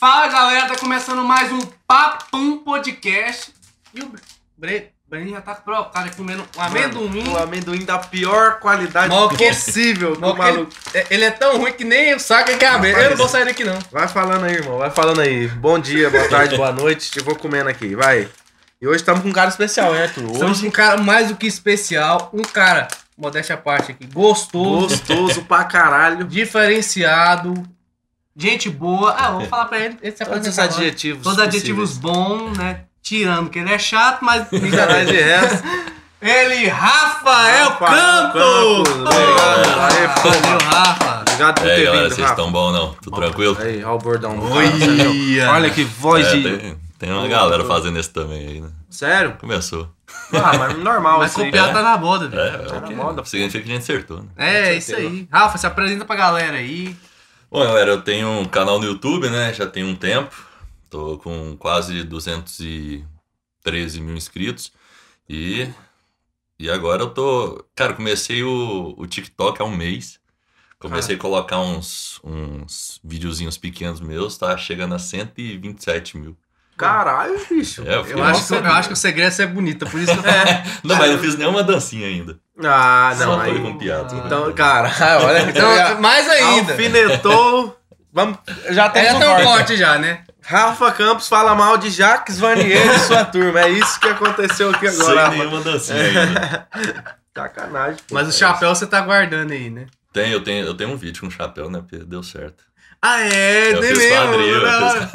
Fala galera, tá começando mais um Papum Podcast. E o Bre... Breninho já tá provocado aqui comendo um amendoim. O amendoim da pior qualidade Mal possível. Mal o que ele, maluco. é- ele é tão ruim que nem eu saco que é aberto. Eu não vou sair daqui não. Vai falando aí, irmão. Vai falando aí. Bom dia, boa tarde, boa noite. Eu vou comendo aqui, vai. E hoje estamos com um cara especial, hein, Arthur? Estamos com Hoje, um cara mais do que especial. Um cara, modéstia à parte aqui, gostoso, gostoso pra caralho. diferenciado, gente boa. Ah, vou falar pra ele. ele se Todos os adjetivos. Todos os adjetivos bons, né? Tirando que ele é chato, mas Mas de resto. Ele, Rafael Rafael Campos! Campos, obrigado. Aê. Valeu, Rafa! Obrigado por aí, ter galera, vindo, vocês estão bom não? Tudo tranquilo? Aí, olha o bordão do cara? Olha que voz É, de... tem, tem uma galera fazendo isso também aí, né? Sério? Começou. Ah, mas normal Mas assim. copiar é. tá na moda, É, velho. é Tá o na que moda. significa que a gente acertou, né? É, isso aí. Rafa, se apresenta pra galera aí. Bom, galera, eu tenho um canal no YouTube, né? Já tem um tempo. Tô com quase 213 mil inscritos. E, e agora eu tô... Cara, comecei o, o TikTok há um mês. Comecei a colocar uns, uns videozinhos pequenos meus, tá chegando a 127 mil. Caralho, bicho. É, eu Eu acho, que, eu acho que o segredo é ser bonita, por isso que eu falo. Não, mas eu não fiz nenhuma dancinha ainda. Ah, não. Só aí... com piada. Então, caralho, olha. Então, mais ainda. Alfinetou. Vamos, já É, temos já um tem um corte. corte já, né? Rafa Campos fala mal de Jacques Vanier e sua turma. É isso que aconteceu aqui Sem agora. Rafa. nenhuma dancinha ainda. Sacanagem. pô. Mas o chapéu você tá guardando aí, né? Tem, eu tenho, eu tenho um vídeo com chapéu, né? Deu certo. Ah, é, eu nem fiz com a mesmo.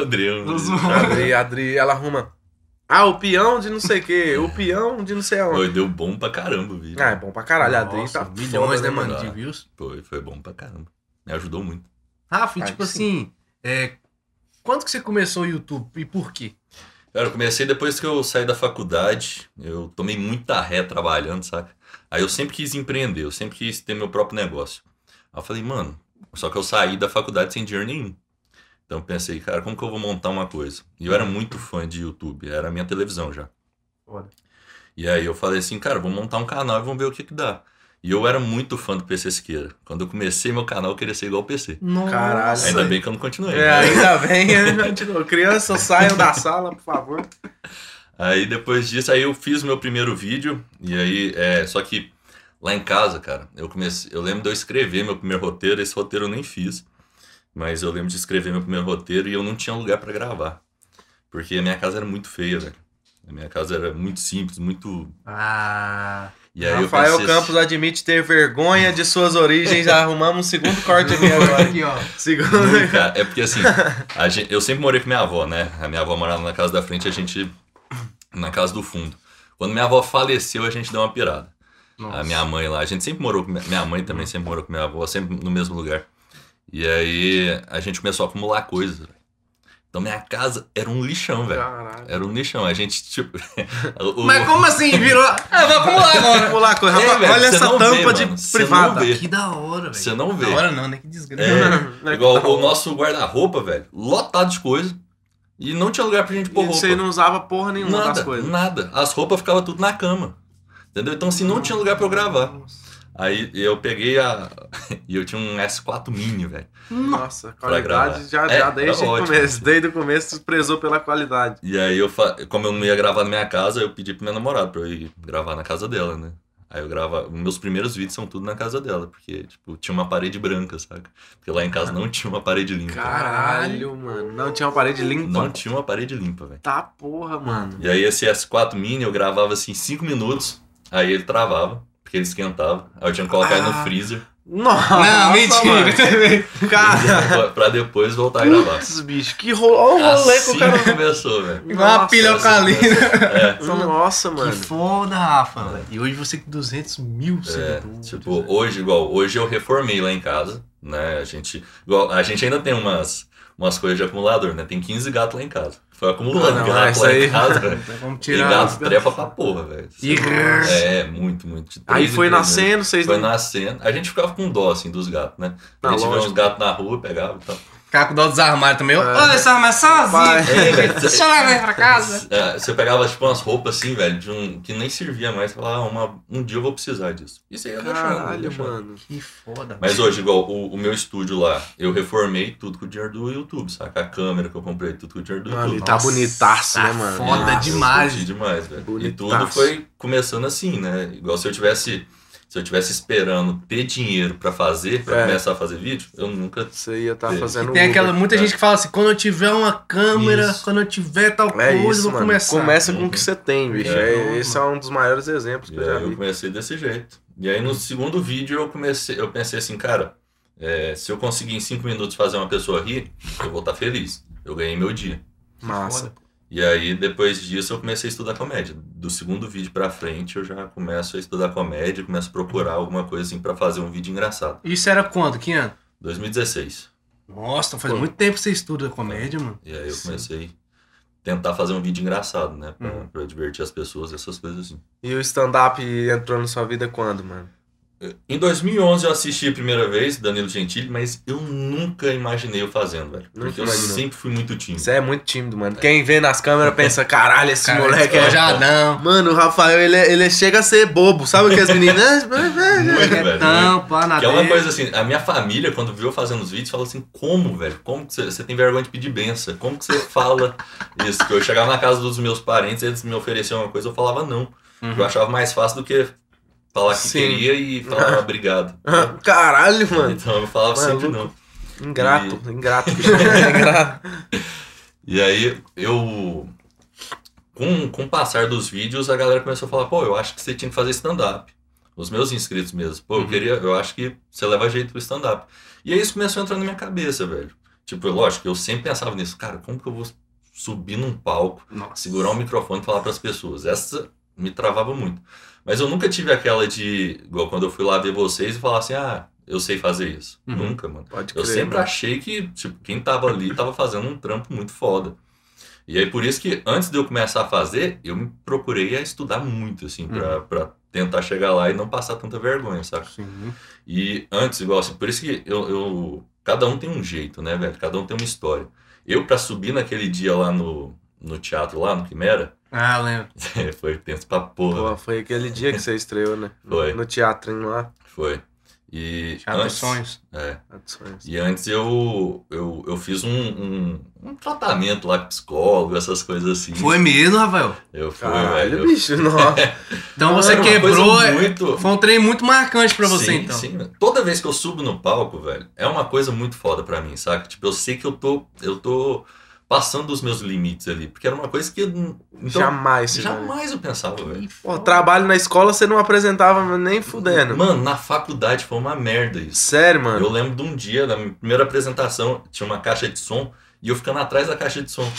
Adri, eu da fiz com a. Adri, Adri, ela arruma. Ah, o peão de não sei o que, o peão de não sei aonde. Foi, deu bom pra caramba o vídeo. Ah, é bom pra caralho. A Adri Nossa, tá milhões, foda, né, mano, de views. Foi, foi bom pra caramba. Me ajudou muito. Rafa, e tipo sim. assim, é, quando que você começou o YouTube e por quê? Cara, eu comecei depois que eu saí da faculdade. Eu tomei muita ré trabalhando, saca? Aí eu sempre quis empreender, eu sempre quis ter meu próprio negócio. Aí eu falei, mano, só que eu saí da faculdade sem dinheiro nenhum. Então eu pensei, cara, como que eu vou montar uma coisa? E eu era muito fã de YouTube, era a minha televisão já. Foda. E aí eu falei assim, cara, vou montar um canal e vamos ver o que que dá. E eu era muito fã do PC Siqueira. Quando eu comecei meu canal, eu queria ser igual o PC. Nossa. Caralho. Ainda bem que eu não continuei. É, né? ainda bem. Tipo, Crianças saiam da sala, por favor. Aí depois disso, aí eu fiz meu primeiro vídeo. E aí, é, só que lá em casa, cara, eu comecei. Eu lembro de eu escrever meu primeiro roteiro. Esse roteiro eu nem fiz. Mas eu lembro de escrever meu primeiro roteiro e eu não tinha lugar pra gravar. Porque a minha casa era muito feia, velho. A minha casa era muito simples, muito. Ah, E aí Rafael eu pensei, Campos admite ter vergonha de suas origens. Já arrumamos um segundo corte aqui agora. aqui, ó. Segundo. Nunca. É porque assim, a gente- eu sempre morei com minha avó, né? A minha avó morava na casa da frente, a gente na casa do fundo. Quando minha avó faleceu, a gente deu uma pirada. Nossa. A minha mãe lá, a gente sempre morou com minha- minha mãe também sempre morou com minha avó, sempre no mesmo lugar. E aí a gente começou a acumular coisas. velho. Então minha casa era um lixão, velho. Caralho. Era um lixão. A gente, tipo. o- Mas como assim? Virou. Ah, vou acumular agora. Vamos lá, co- É, velho, olha essa não vê, tampa de mano, privada. Que da hora, velho. Você não vê. Da hora não, né? Que desgraça. É, igual o nosso guarda-roupa, velho, lotado de coisa. E não tinha lugar pra gente pôr E roupa. você não usava porra nenhuma Nada, das coisas. nada. As roupas ficavam tudo na cama. Entendeu? Então, assim, não tinha lugar pra eu gravar. Aí eu peguei a. E eu tinha um S4 Mini, velho. Nossa, qualidade já, gravar. já É, desde o começo. Desde o começo prezou pela qualidade. E aí eu, fa... como eu não ia gravar na minha casa, eu pedi pro meu namorado pra eu ir gravar na casa dela, né? Aí eu gravava. Meus primeiros vídeos são tudo na casa dela, porque, tipo, tinha uma parede branca, saca? Porque lá em casa não tinha uma parede limpa. Caralho, mano. Não tinha uma parede limpa. Não tinha uma parede limpa, velho. Tá porra, mano. E aí esse S4 Mini eu gravava assim 5 minutos, aí ele travava, porque ele esquentava. Aí eu tinha que colocar ele Ah. no freezer Nossa, Não, mentira. Cara, pra depois voltar a gravar. putz, bicho, que rolê. Olha o rolê que Assim o cara. começou, velho. Igual uma pilha assim alcalina. É. Nossa, Que mano. foda, Rafa. E hoje você com 200 mil É, seguidores. tipo, hoje, igual, hoje eu reformei lá em casa, né? A gente, igual, a gente ainda tem umas, umas coisas de acumulador, né? Tem 15 gatos lá em casa. Foi acumulando Pô, não, gato lá aí- em casa, velho. E gato trepa pra porra, velho. Ih, É, muito, muito. Aí foi nascendo, vocês Foi não. nascendo. A gente ficava com dó, assim, dos gatos, né? Ah, a gente via uns gatos na rua, pegava e tal. Ficava com dó dos armários também. Ô, É. esse armário é sozinho. É, Deixa eu levar pra casa. É, Você pegava, tipo, umas roupas assim, velho, de um, que nem servia mais. Falava, ah, uma, um dia eu vou precisar disso. Isso aí ia deixando, Caralho, deixando. mano. Que foda. Mas hoje, igual o, o meu estúdio lá, eu reformei tudo com o dinheiro do YouTube, saca? A câmera que eu comprei, tudo com o dinheiro do Mano, YouTube. e tá bonitaço, tá né, mano? foda Nossa. demais. Demais, velho. E Bonitaço. tudo foi começando assim, né? Igual se eu tivesse. Se eu tivesse esperando ter dinheiro pra fazer, pra É. começar a fazer vídeo, eu nunca. Você ia estar Tem fazendo Tem aquela, muita gente que fala assim, quando eu tiver uma câmera, Isso. quando eu tiver tal É coisa, eu isso, vou mano. começar. Começa com o Uhum. que você tem, bicho. É. É, esse é um dos maiores exemplos que E eu já aí eu vi. comecei desse jeito. E aí no segundo vídeo eu comecei, eu pensei assim, cara, é, se eu conseguir em cinco minutos fazer uma pessoa rir, eu vou estar feliz. Eu ganhei meu dia. Massa. Foda. E aí, depois disso, eu comecei a estudar comédia. Do segundo vídeo pra frente, eu já começo a estudar comédia, começo a procurar alguma coisa assim pra fazer um vídeo engraçado. Isso era quando? Que ano? 2016. Nossa, faz Pô. muito tempo que você estuda comédia, mano. E aí eu comecei a tentar fazer um vídeo engraçado, né? Pra, Uhum. pra divertir as pessoas, essas coisas assim. E o stand-up entrou na sua vida quando, mano? Em 2011 eu assisti a primeira vez, Danilo Gentili, mas eu nunca imaginei eu fazendo, velho. Nunca Porque eu sempre fui muito tímido. Você é muito tímido, mano. Quem vê nas câmeras pensa, caralho, esse Cara, moleque é. já não. Mano, o Rafael, ele, ele chega a ser bobo. Sabe o que as meninas. Muito, É velho. tão, pá, na Que é uma coisa assim, a minha família, quando viu eu fazendo os vídeos, falou assim, como, velho? Como que você, você tem vergonha de pedir benção? Como que você fala isso? Que eu chegava na casa dos meus parentes, eles me ofereciam uma coisa, eu falava não. Uhum. Eu achava mais fácil do que falar que Sim. queria e falar obrigado. Caralho, mano. Então eu falava Maluco. sempre não. Ingrato, ingrato. bicho. ingrato. E aí eu. Com, com o passar dos vídeos, a galera começou a falar, pô, eu acho que você tinha que fazer stand-up. Os meus inscritos mesmo. Pô, eu Uhum. queria, eu acho que você leva jeito pro stand-up. E aí isso começou a entrar na minha cabeça, velho. Tipo, lógico, eu sempre pensava nisso, cara, como que eu vou subir num palco, Nossa. segurar um microfone e falar pras pessoas? Essa me travava muito. Mas eu nunca tive aquela de, igual quando eu fui lá ver vocês e falar assim, ah, eu sei fazer isso. Uhum. Nunca, mano. Pode Eu crer. sempre mano. achei que, tipo, quem tava ali tava fazendo um trampo muito foda. E aí, por isso que antes de eu começar a fazer, eu me procurei a estudar muito, assim, pra, pra tentar chegar lá e não passar tanta vergonha, saca? Sim. E antes, igual assim, por isso que eu, eu- Cada um tem um jeito, né, velho? Cada um tem uma história. Eu, pra subir naquele dia lá no, no teatro, lá no Quimera, Ah, lembro. foi tenso pra porra. Pô, foi aquele dia que você estreou, né? Foi. No teatrinho lá. Foi. E Teatro antes, Sonhos. É, Adições. E antes eu, eu, eu fiz um, um, um tratamento lá com psicólogo, essas coisas assim. Foi mesmo, Rafael? Eu fui, Caralho, velho. Bicho, nossa. Então Não, você quebrou. é- muito- Foi um trem muito marcante pra você, sim, então. sim. Toda vez que eu subo no palco, velho, é uma coisa muito foda pra mim, saca? Tipo, eu sei que eu tô, eu tô passando os meus limites ali, porque era uma coisa que então, Jamais, você vai- jamais eu pensava, velho. Pô, trabalho na escola você não apresentava nem fudendo. Mano, na faculdade foi uma merda isso. Sério, mano. Eu lembro de um dia, na minha primeira apresentação, tinha uma caixa de som e eu ficando atrás da caixa de som.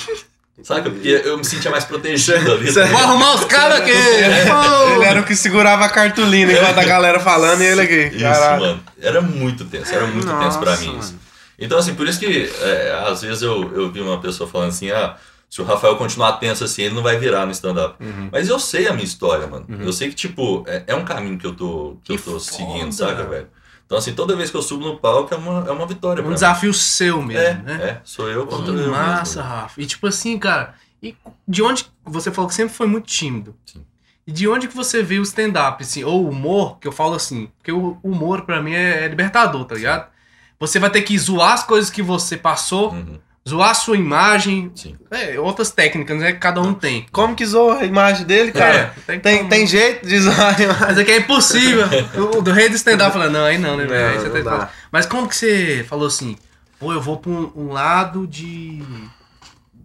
Saca? Porque eu me sentia mais protegido ali. Cê- Vou arrumar os caras aqui! Ele era o que segurava a cartolina enquanto a galera falando e ele aqui. Isso, mano. Era muito tenso, era muito tenso pra mim Nossa, isso. mano. Então, assim, por isso que é, às vezes eu, eu vi uma pessoa falando assim, ah, se o Rafael continuar tenso assim, ele não vai virar no stand-up. Uhum. Mas eu sei a minha história, mano. Uhum. Eu sei que, tipo, é, é um caminho que eu tô, que Que eu tô foda. seguindo, saca, velho? Então, assim, toda vez que eu subo no palco é uma, é uma vitória pra Um mim. desafio seu mesmo, É, né? é, sou eu contra eu massa, mesmo. Rafa. E tipo assim, cara, e de onde você falou que sempre foi muito tímido? Sim. E de onde que você veio o stand-up, assim, ou o humor, que eu falo assim, porque o humor pra mim é, é libertador, tá ligado? Você vai ter que zoar as coisas que você passou, Uhum, zoar a sua imagem, sim. é, outras técnicas, né, que cada um tem. Como que zoa a imagem dele, cara? É, tem, Tem, como. tem jeito de zoar a imagem. Mas aqui é impossível. o, do rei do stand-up falando, não, aí não, né? Não, aí você não tem que dá. falar. Mas como que você falou assim, pô, eu vou pra um, um lado de,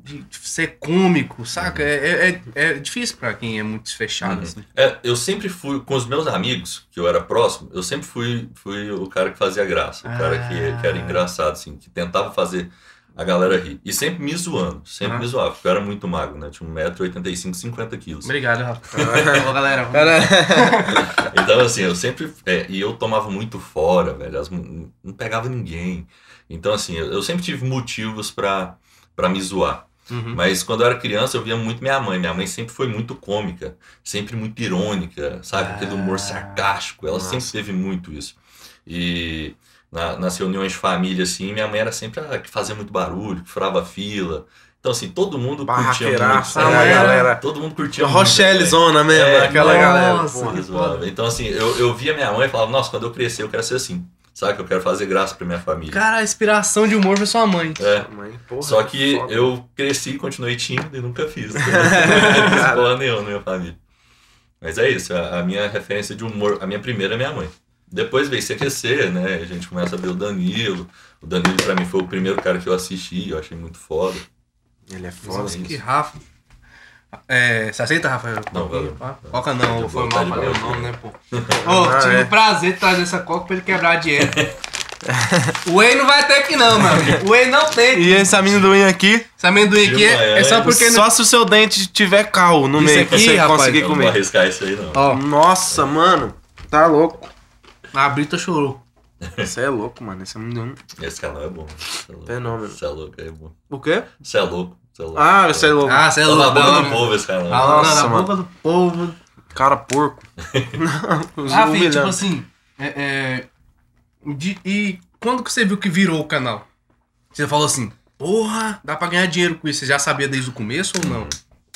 de ser cômico, saca? É, é, é- é difícil pra quem é muito fechado, Uhum. assim. É, eu sempre fui, com os meus amigos, que eu era próximo, eu sempre fui, fui o cara que fazia graça, o cara que, que era Ah. engraçado, assim, que tentava fazer a galera rir. E sempre me zoando, sempre Ah. me zoava, porque eu era muito magro, né? Tinha 1,85m, 50 quilos. Obrigado, Rafa. Ô, galera. Cara, Então, assim, eu sempre. é, e eu tomava muito fora, velho. as não pegava ninguém. Então, assim, eu, eu sempre tive motivos pra me zoar. Uhum. Mas quando eu era criança, eu via muito minha mãe. Minha mãe sempre foi muito cômica, sempre muito irônica, sabe? Aquele humor Ah, sarcástico. Ela nossa. sempre teve muito isso. E na- nas reuniões de família, assim, minha mãe era sempre a que fazia muito barulho, que furava fila. Então, assim, todo mundo curtia muito. A era- galera? Todo mundo curtia muito. Rochelle velho. Zona mesmo, É, aquela nossa. galera. Porra. Então, assim, eu, eu via minha mãe e falava, nossa, quando eu crescer, eu quero ser assim. Sabe? Que eu quero fazer graça pra minha família. Cara, a inspiração de humor foi sua mãe. É. Mãe, porra, Só que foda. eu cresci, continuei tímido e nunca fiz. Não fiz porra nenhuma na minha família. Mas é isso, a, a minha referência de humor, a minha primeira é minha mãe. Depois veio CQC, né? A gente começa a ver o Danilo. O Danilo, pra mim, foi o primeiro cara que eu assisti, eu achei muito foda. Ele é foda. Nossa, isso. que Rafa. É, você aceita, Rafael? Não, valeu. Coca não, foi mal, tá o nome, né, pô? Ô, Ah, tive é. o prazer de trazer essa coca pra ele quebrar a dieta. o whey não vai ter aqui não, meu amigo. O whey não tem. E esse amendoim aqui, Esse amendoim aqui é, é só porque... não- só se o seu dente tiver cal no meio aqui, pra você rapaz, conseguir Eu não vou comer. arriscar isso aí, não. Ó, Nossa, mano. Tá louco. a Brita chorou. Você é louco, mano. Esse amendoim. Esse canal é bom. É. Fenômeno. Você é louco, é bom. O quê? Você é louco. Você é louco. Ah, você é louco. Ah, você é louco. na boca da do povo esse. Falando Nossa, na mano. boca do povo. Cara porco. Ah, filho, tipo assim... É, é, de- e quando que você viu que virou o canal? Você falou assim, porra, dá pra ganhar dinheiro com isso. Você já sabia desde o começo ou não?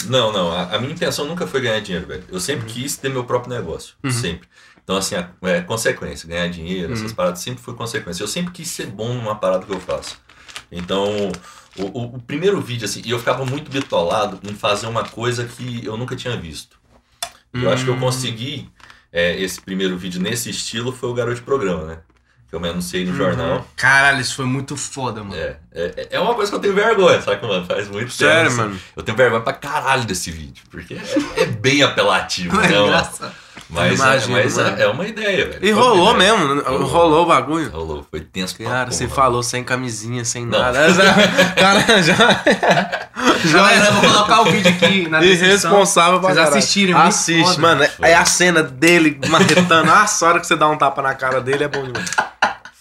Não, não. A, a minha intenção nunca foi ganhar dinheiro, velho. Eu sempre quis ter meu próprio negócio. Sempre. Então, assim, a- é consequência. Ganhar dinheiro, essas paradas sempre foi consequência. Eu sempre quis ser bom numa parada que eu faço. Então, o, o- o primeiro vídeo, assim, e eu ficava muito bitolado em fazer uma coisa que eu nunca tinha visto. E Eu acho que eu consegui é, esse primeiro vídeo nesse estilo foi o Garoto de Programa, né? Que eu me anunciei no jornal. Caralho, isso foi muito foda, mano. É, é, é uma coisa que eu tenho vergonha, saca, mano? Faz muito Sério, tempo. assim. mano. Eu tenho vergonha pra caralho desse vídeo, porque é, é bem apelativo, É né? engraçado. Mas, Imagino, é, mas mano. é, é uma ideia, velho. E Foi rolou uma ideia. mesmo. Rolou o bagulho. Rolou, foi tenso Cara, você porra. falou sem camisinha, sem Não. nada. Cara, já. Galera, eu vou colocar o vídeo aqui na descrição. Irresponsável pra Vocês assistirem, Assiste, foda. mano. É- É a cena dele marretando. Nossa, a hora que você dá um tapa na cara dele é bom demais.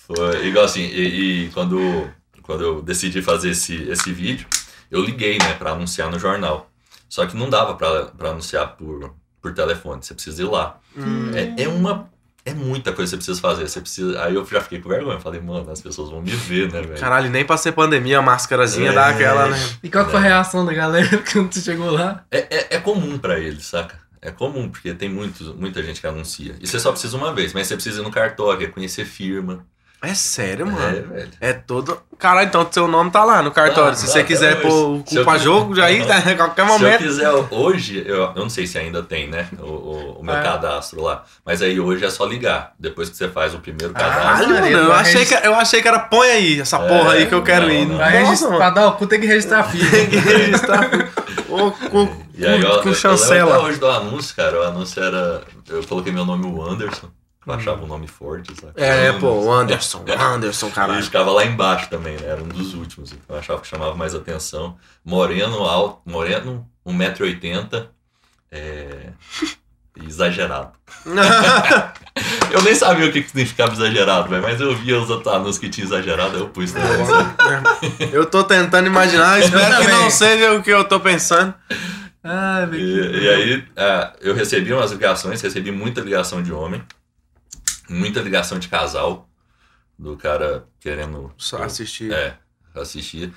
Foi igual assim, e, e quando, quando eu decidi fazer esse, esse vídeo, eu liguei, né, pra anunciar no jornal. Só que não dava pra, pra anunciar por, por telefone, você precisa ir lá. É, é uma. É muita coisa que você precisa fazer. Você precisa. Aí eu já fiquei com vergonha. Falei, mano, as pessoas vão me ver, né, velho? Caralho, nem pra ser pandemia, a máscarazinha É. dá aquela, né? E qual que foi a reação da galera quando você chegou lá? É, é, é comum pra eles, saca? É comum, porque tem muitos, muita gente que anuncia. E você só precisa uma vez, mas você precisa ir no cartório, é conhecer firma. É sério, É, mano. velho. É todo. Caralho, então seu nome tá lá no cartório. Tá, Se tá, você quiser pôr o eu culpa jogo, já aí, tá, a qualquer Se eu momento. quiser hoje, eu, eu não sei se ainda tem, né? O, o, o meu É. cadastro lá. Mas aí hoje é só ligar. Depois que você faz o primeiro Caralho, cadastro. Caralho, mano, eu achei, que, eu achei que era põe aí, essa É, porra aí que eu quero não, ir. não. Pra, Nossa, mano. pra dar o cu tem que registrar a filha. Tem que registrar. Ô, com, E aí, eu, com eu, eu lembro chancela. até hoje do anúncio, cara. O anúncio era. Eu coloquei meu nome, o Anderson. Achava um nome forte, sabe? É, Anderson. pô, o Anderson, Anderson, E caralho. ficava lá embaixo também, né? Era um dos últimos. Eu achava que chamava mais atenção. Moreno, alto, moreno, 1,80m. É... Exagerado. Eu nem sabia o que significava exagerado, velho, mas eu via os anúncios que tinha exagerado, eu pus também. sabe? Eu tô tentando imaginar, espero que não seja o que eu tô pensando. Velho. E, e aí, ah, eu recebi umas ligações, recebi muita ligação de homem, muita ligação de casal, do cara querendo Só assistir. É, assistir.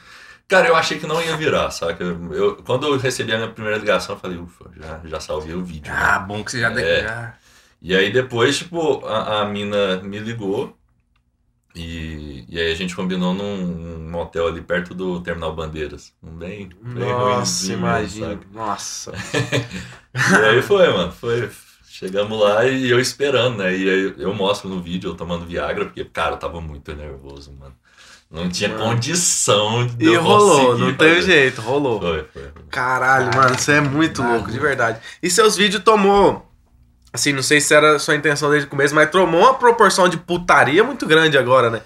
Cara, eu achei que não ia virar, saca? Eu, eu- quando eu recebi a minha primeira ligação, eu falei, ufa, já, já salvei o vídeo. né? Ah, bom que você já... É. já- E aí depois, tipo, a, a mina me ligou e, e aí a gente combinou num, num motel ali perto do Terminal Bandeiras. Um bem, bem Nossa, imagina. Nossa. E aí foi, mano, foi... Chegamos lá e eu esperando, né? E aí eu mostro no vídeo eu tomando Viagra, porque, cara, eu tava muito nervoso, mano. Não tinha Mano. condição de E eu rolou, não teve fazer. jeito, rolou. Foi, foi. foi. Caralho, mano, você é muito Caralho. louco, de verdade. E seus vídeos tomou. Assim, não sei se era a sua intenção desde o começo, mas tomou uma proporção de putaria muito grande agora, né?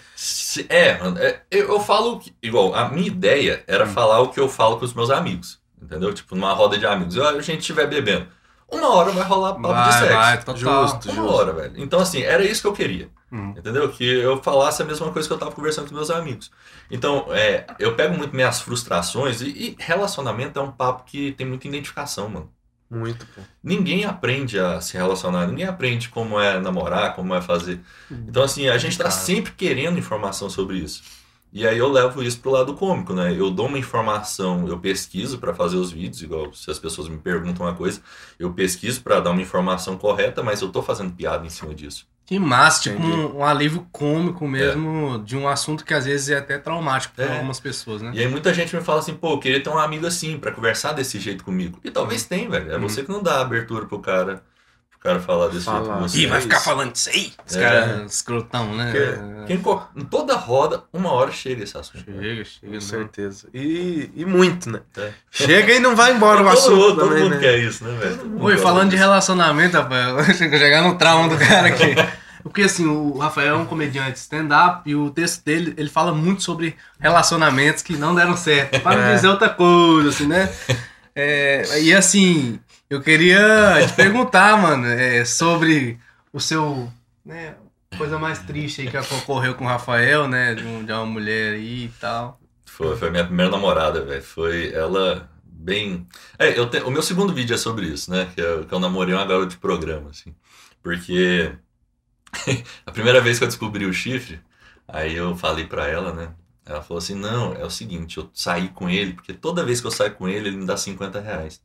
É, mano, é, eu, eu falo que, igual, a minha ideia era Hum. falar o que eu falo com os meus amigos, entendeu? Tipo, numa roda de amigos. Eu, a gente estiver bebendo. Uma hora vai rolar papo de Vai, sexo. vai, total. Justo. Uma hora, velho. Então, assim, era isso que eu queria. Hum. Entendeu? Que eu falasse a mesma coisa que eu tava conversando com meus amigos. Então, é, eu pego muito minhas frustrações e, e relacionamento é um papo que tem muita identificação, mano. Muito, pô. Ninguém aprende a se relacionar, ninguém aprende como é namorar, como é fazer. Então, assim, a gente tá sempre querendo informação sobre isso. E aí eu levo isso pro lado cômico, né? Eu dou uma informação, eu pesquiso pra fazer os vídeos, igual se as pessoas me perguntam uma coisa, eu pesquiso pra dar uma informação correta, mas eu tô fazendo piada em cima disso. Que massa, tipo um, um alívio cômico mesmo de um assunto que às vezes é até traumático para É. algumas pessoas, né? E aí muita gente me fala assim, pô, eu queria ter um amigo assim, pra conversar desse jeito comigo. E talvez tem, velho. É Uhum. você que não dá abertura pro cara, cara falar desse jeito Falar. com você. Ih, vai é ficar falando disso aí? Os É. caras escrotão, né? Porque em, co- em toda roda, uma hora chega esse assunto. Chega, chega. Com não. certeza. E, e muito, né? É. Chega e não vai embora o todo assunto mundo, todo também, mundo né? quer isso, né, velho? Oi, falando de relacionamento, rapaz, chegar no trauma do cara aqui. Porque assim, o Rafael é um comediante stand-up e o texto dele, ele fala muito sobre relacionamentos que não deram certo. Para não É. dizer outra coisa, assim, né? É, e assim, eu queria te perguntar, mano, é, sobre o seu, né, coisa mais triste aí que ocorreu com o Rafael, né, de, um- uma mulher aí e tal. Foi, foi a minha primeira namorada, velho. Foi ela bem. É, eu te- o meu segundo vídeo é sobre isso, né? Que eu, que eu namorei uma garota de programa, assim. Porque a primeira vez que eu descobri o chifre, aí eu falei pra ela, né? Ela falou assim: não, é o seguinte, eu saí com ele, porque toda vez que eu saio com ele, ele me dá 50 reais.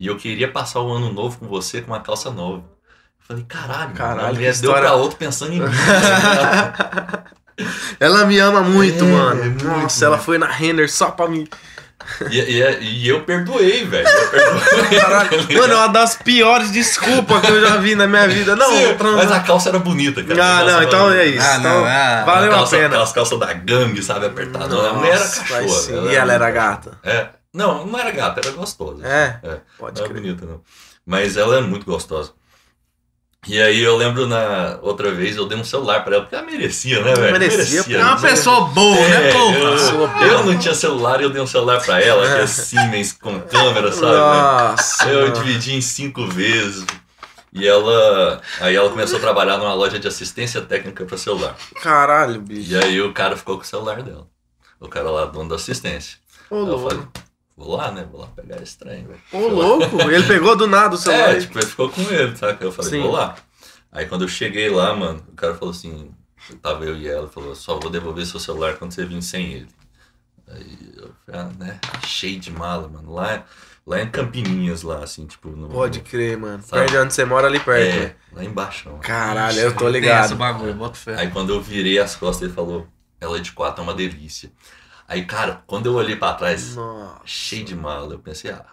E eu queria passar o ano novo com você com uma calça nova. Eu falei, caralho, Caralho, a mulher deu história- pra outro pensando em mim. Ela me ama muito, É, mano. é muito, Nossa, ela muito. foi na Renner só pra mim. E, e- e eu perdoei, velho. Caralho. Mano, é uma das piores desculpas que eu já vi na minha vida. Não, Sim, mas a calça era bonita, cara. Ah, A calça não, era então bonita. é isso. Ah, então, não, ah, valeu a calça, pena. Aquelas calças da gangue, sabe, apertadona. A mulher era Nossa, cachorra. sim. E ela era gata. É. Não, não era gata, era gostosa. É? É. Pode Não era crer. bonita, não. Mas ela é muito gostosa. E aí eu lembro na outra vez, eu dei um celular pra ela, porque ela merecia, né, velho? Merecia, pô. É uma pessoa boa, né, É, porra? eu, eu não tinha celular e eu dei um celular pra ela, que é Siemens com câmera, sabe? Nossa. Eu dividi em cinco vezes. E ela. Aí ela começou a trabalhar numa loja de assistência técnica para celular. Caralho, bicho. E aí o cara ficou com o celular dela. O cara lá, dono da assistência. Ô, louco. Vou lá, né? Vou lá pegar esse trem, velho. Ô, louco. Ele pegou do nada o celular. É, tipo, ele ficou com ele, saca? Eu falei, Sim. vou lá. Aí quando eu cheguei lá, mano, o cara falou assim, tava eu e ela, falou, só vou devolver seu celular quando você vir sem ele. Aí eu falei, ah, né? Cheio de mala, mano. Lá, lá em Campininhas, lá, assim, tipo. No, Pode crer, mano. Sabe? Perto de onde você mora ali perto. né? É, lá embaixo. mano. Caralho, eu tô ligado. esse bagulho, bota fé. Aí quando eu virei as costas, ele falou, ela é de quatro, é uma delícia. Aí, cara, quando eu olhei pra trás, Nossa. cheio de mala, eu pensei, ah,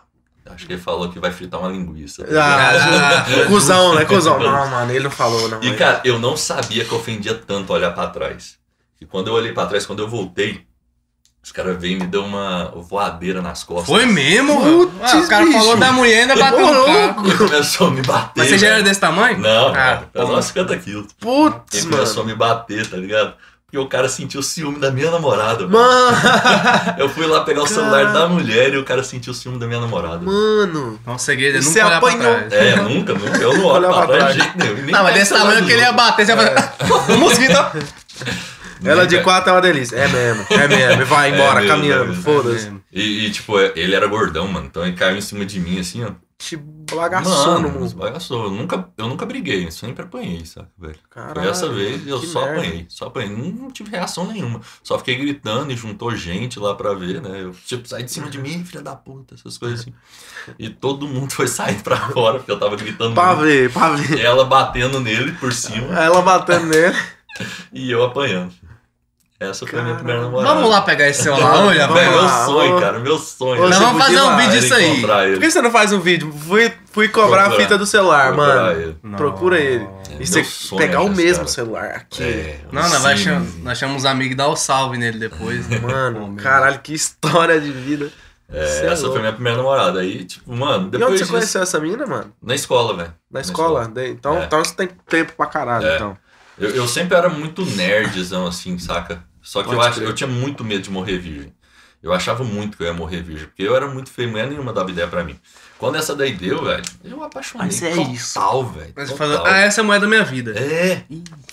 acho que ele falou que vai fritar uma linguiça. tá? Ah, Ah, cuzão, né? Cuzão. Não, mano, ele não falou, não. E, mas- cara, eu não sabia que ofendia tanto olhar pra trás. E quando eu olhei pra trás, quando eu voltei, os caras veio e me deu uma voadeira nas costas. Foi mesmo? Putz, Ah, o cara bicho. falou da mulher e ainda bateu louco. Ele começou a me bater. Mas você já era velho. desse tamanho? Não, Ah, cara, uns 50 quilos. Putz, Ele começou a mano. me bater, tá ligado? Porque o cara sentiu ciúme da minha namorada. Mano. Eu fui lá pegar o celular da mulher e o cara sentiu ciúme da minha namorada. Mano. Então o segredo é E nunca pra trás. É, nunca, nunca. Eu não olho pra trás de jeito nenhum. E Não, mas desse tamanho que ele ia bater, você vai fazer. Um mosquito. Nem Ela de quatro é uma delícia. É mesmo, é mesmo. E vai embora, É mesmo, é caminhando. mesmo. Foda-se. E, e, tipo, ele era gordão, mano. Então ele caiu em cima de mim, assim, ó. Te bagaçou no Mano, mundo. esbagaçou. Eu nunca, eu nunca briguei, eu sempre apanhei, sabe, velho? Caralho, Foi essa vez eu só merda. apanhei, só apanhei. Não, não tive reação nenhuma. Só fiquei gritando e juntou gente lá pra ver, né? Eu, tipo, sai de cima de mim, filha da puta, essas coisas assim. E todo mundo foi sair pra fora, porque eu tava gritando Pra muito. ver, pra ver. Ela batendo nele por cima Ela batendo nele. e eu apanhando. Essa foi a minha primeira namorada. Vamos lá pegar esse celular, olha, Velho, velho. meu sonho, vamos- cara, meu sonho. Ô, Nós você vamos fazer um vídeo disso aí. Por que você não faz um vídeo? Fui, fui cobrar a Procurar. fita do celular, Procurar mano. ele. Procura ele. É, E você pegar é o mesmo cara. celular aqui. É, Não, não, vai sim. cham... nós chamamos os amigos e dar o salve nele depois. né? Mano, caralho, que história de vida. É, é essa louco. foi minha primeira namorada. Aí, tipo, mano, E onde depois você disso... conheceu essa mina, mano? Na escola, velho. Na escola? De- Então, É. então você tem tempo pra caralho, É. então. Eu, eu sempre era muito nerdzão, assim, saca? Só que eu, acho, eu tinha muito medo de morrer virgem. Eu achava muito que eu ia morrer virgem, porque eu era muito feio, mulher nenhuma dava ideia pra mim. Quando essa daí deu, velho, eu apaixonei Mas é total, isso. velho. Mas você total. fala, ah, essa é a moeda da minha vida. É,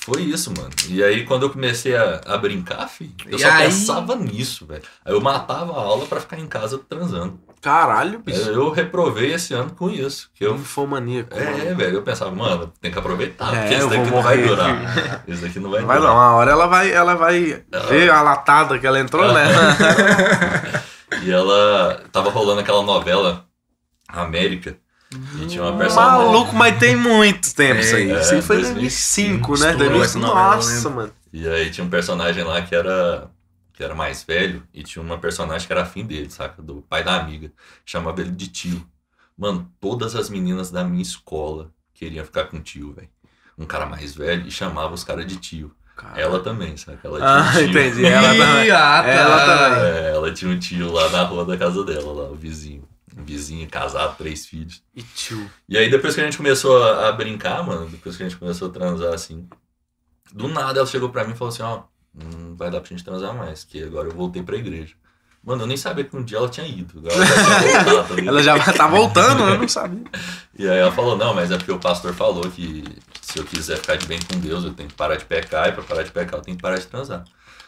foi isso, mano. E aí, quando eu comecei a, a brincar, filho, eu E só aí? pensava nisso, velho. Aí eu matava a aula pra ficar em casa transando. Caralho, bicho. Eu reprovei esse ano com isso. Que eu Infomaníaco. É, mano. velho, eu pensava, mano, tem que aproveitar, É, porque isso daqui não vai durar. Isso daqui não vai, Vai durar. lá, uma hora ela vai, ela vai Ela- ver a latada que ela entrou, né? E ela tava rolando aquela novela América. E tinha uma personagem. Maluco, mas tem muito tempo isso aí. É, isso aí foi 2005, 2005, né? estourou 2005. essa novela, eu Nossa, mano. E aí tinha um personagem lá que era que era mais velho e tinha uma personagem que era afim dele, saca? Do pai da amiga. Chamava ele de tio. Mano, todas as meninas da minha escola queriam ficar com tio, velho. Um cara mais velho e chamava os caras de tio. Ela também, saca? Ela tinha Ah, um tio. entendi. Ela também. Ah, tá. Ela também. É, ela tinha um tio lá na rua da casa dela, lá, o vizinho. Um vizinho casado, três filhos. E tio. E aí depois que a gente começou a, a brincar, mano, depois que a gente começou a transar assim, do nada ela chegou pra mim e falou assim, ó, não vai dar pra gente transar mais, que agora eu voltei pra igreja. Mano, eu nem sabia que um dia ela tinha ido. Agora ela já tinha voltado, ligado? Ela já tá voltando, eu não sabia. E aí ela falou, não, mas é porque o pastor falou que se eu quiser ficar de bem com Deus, eu tenho que parar de pecar, e pra parar de pecar eu tenho que parar de transar.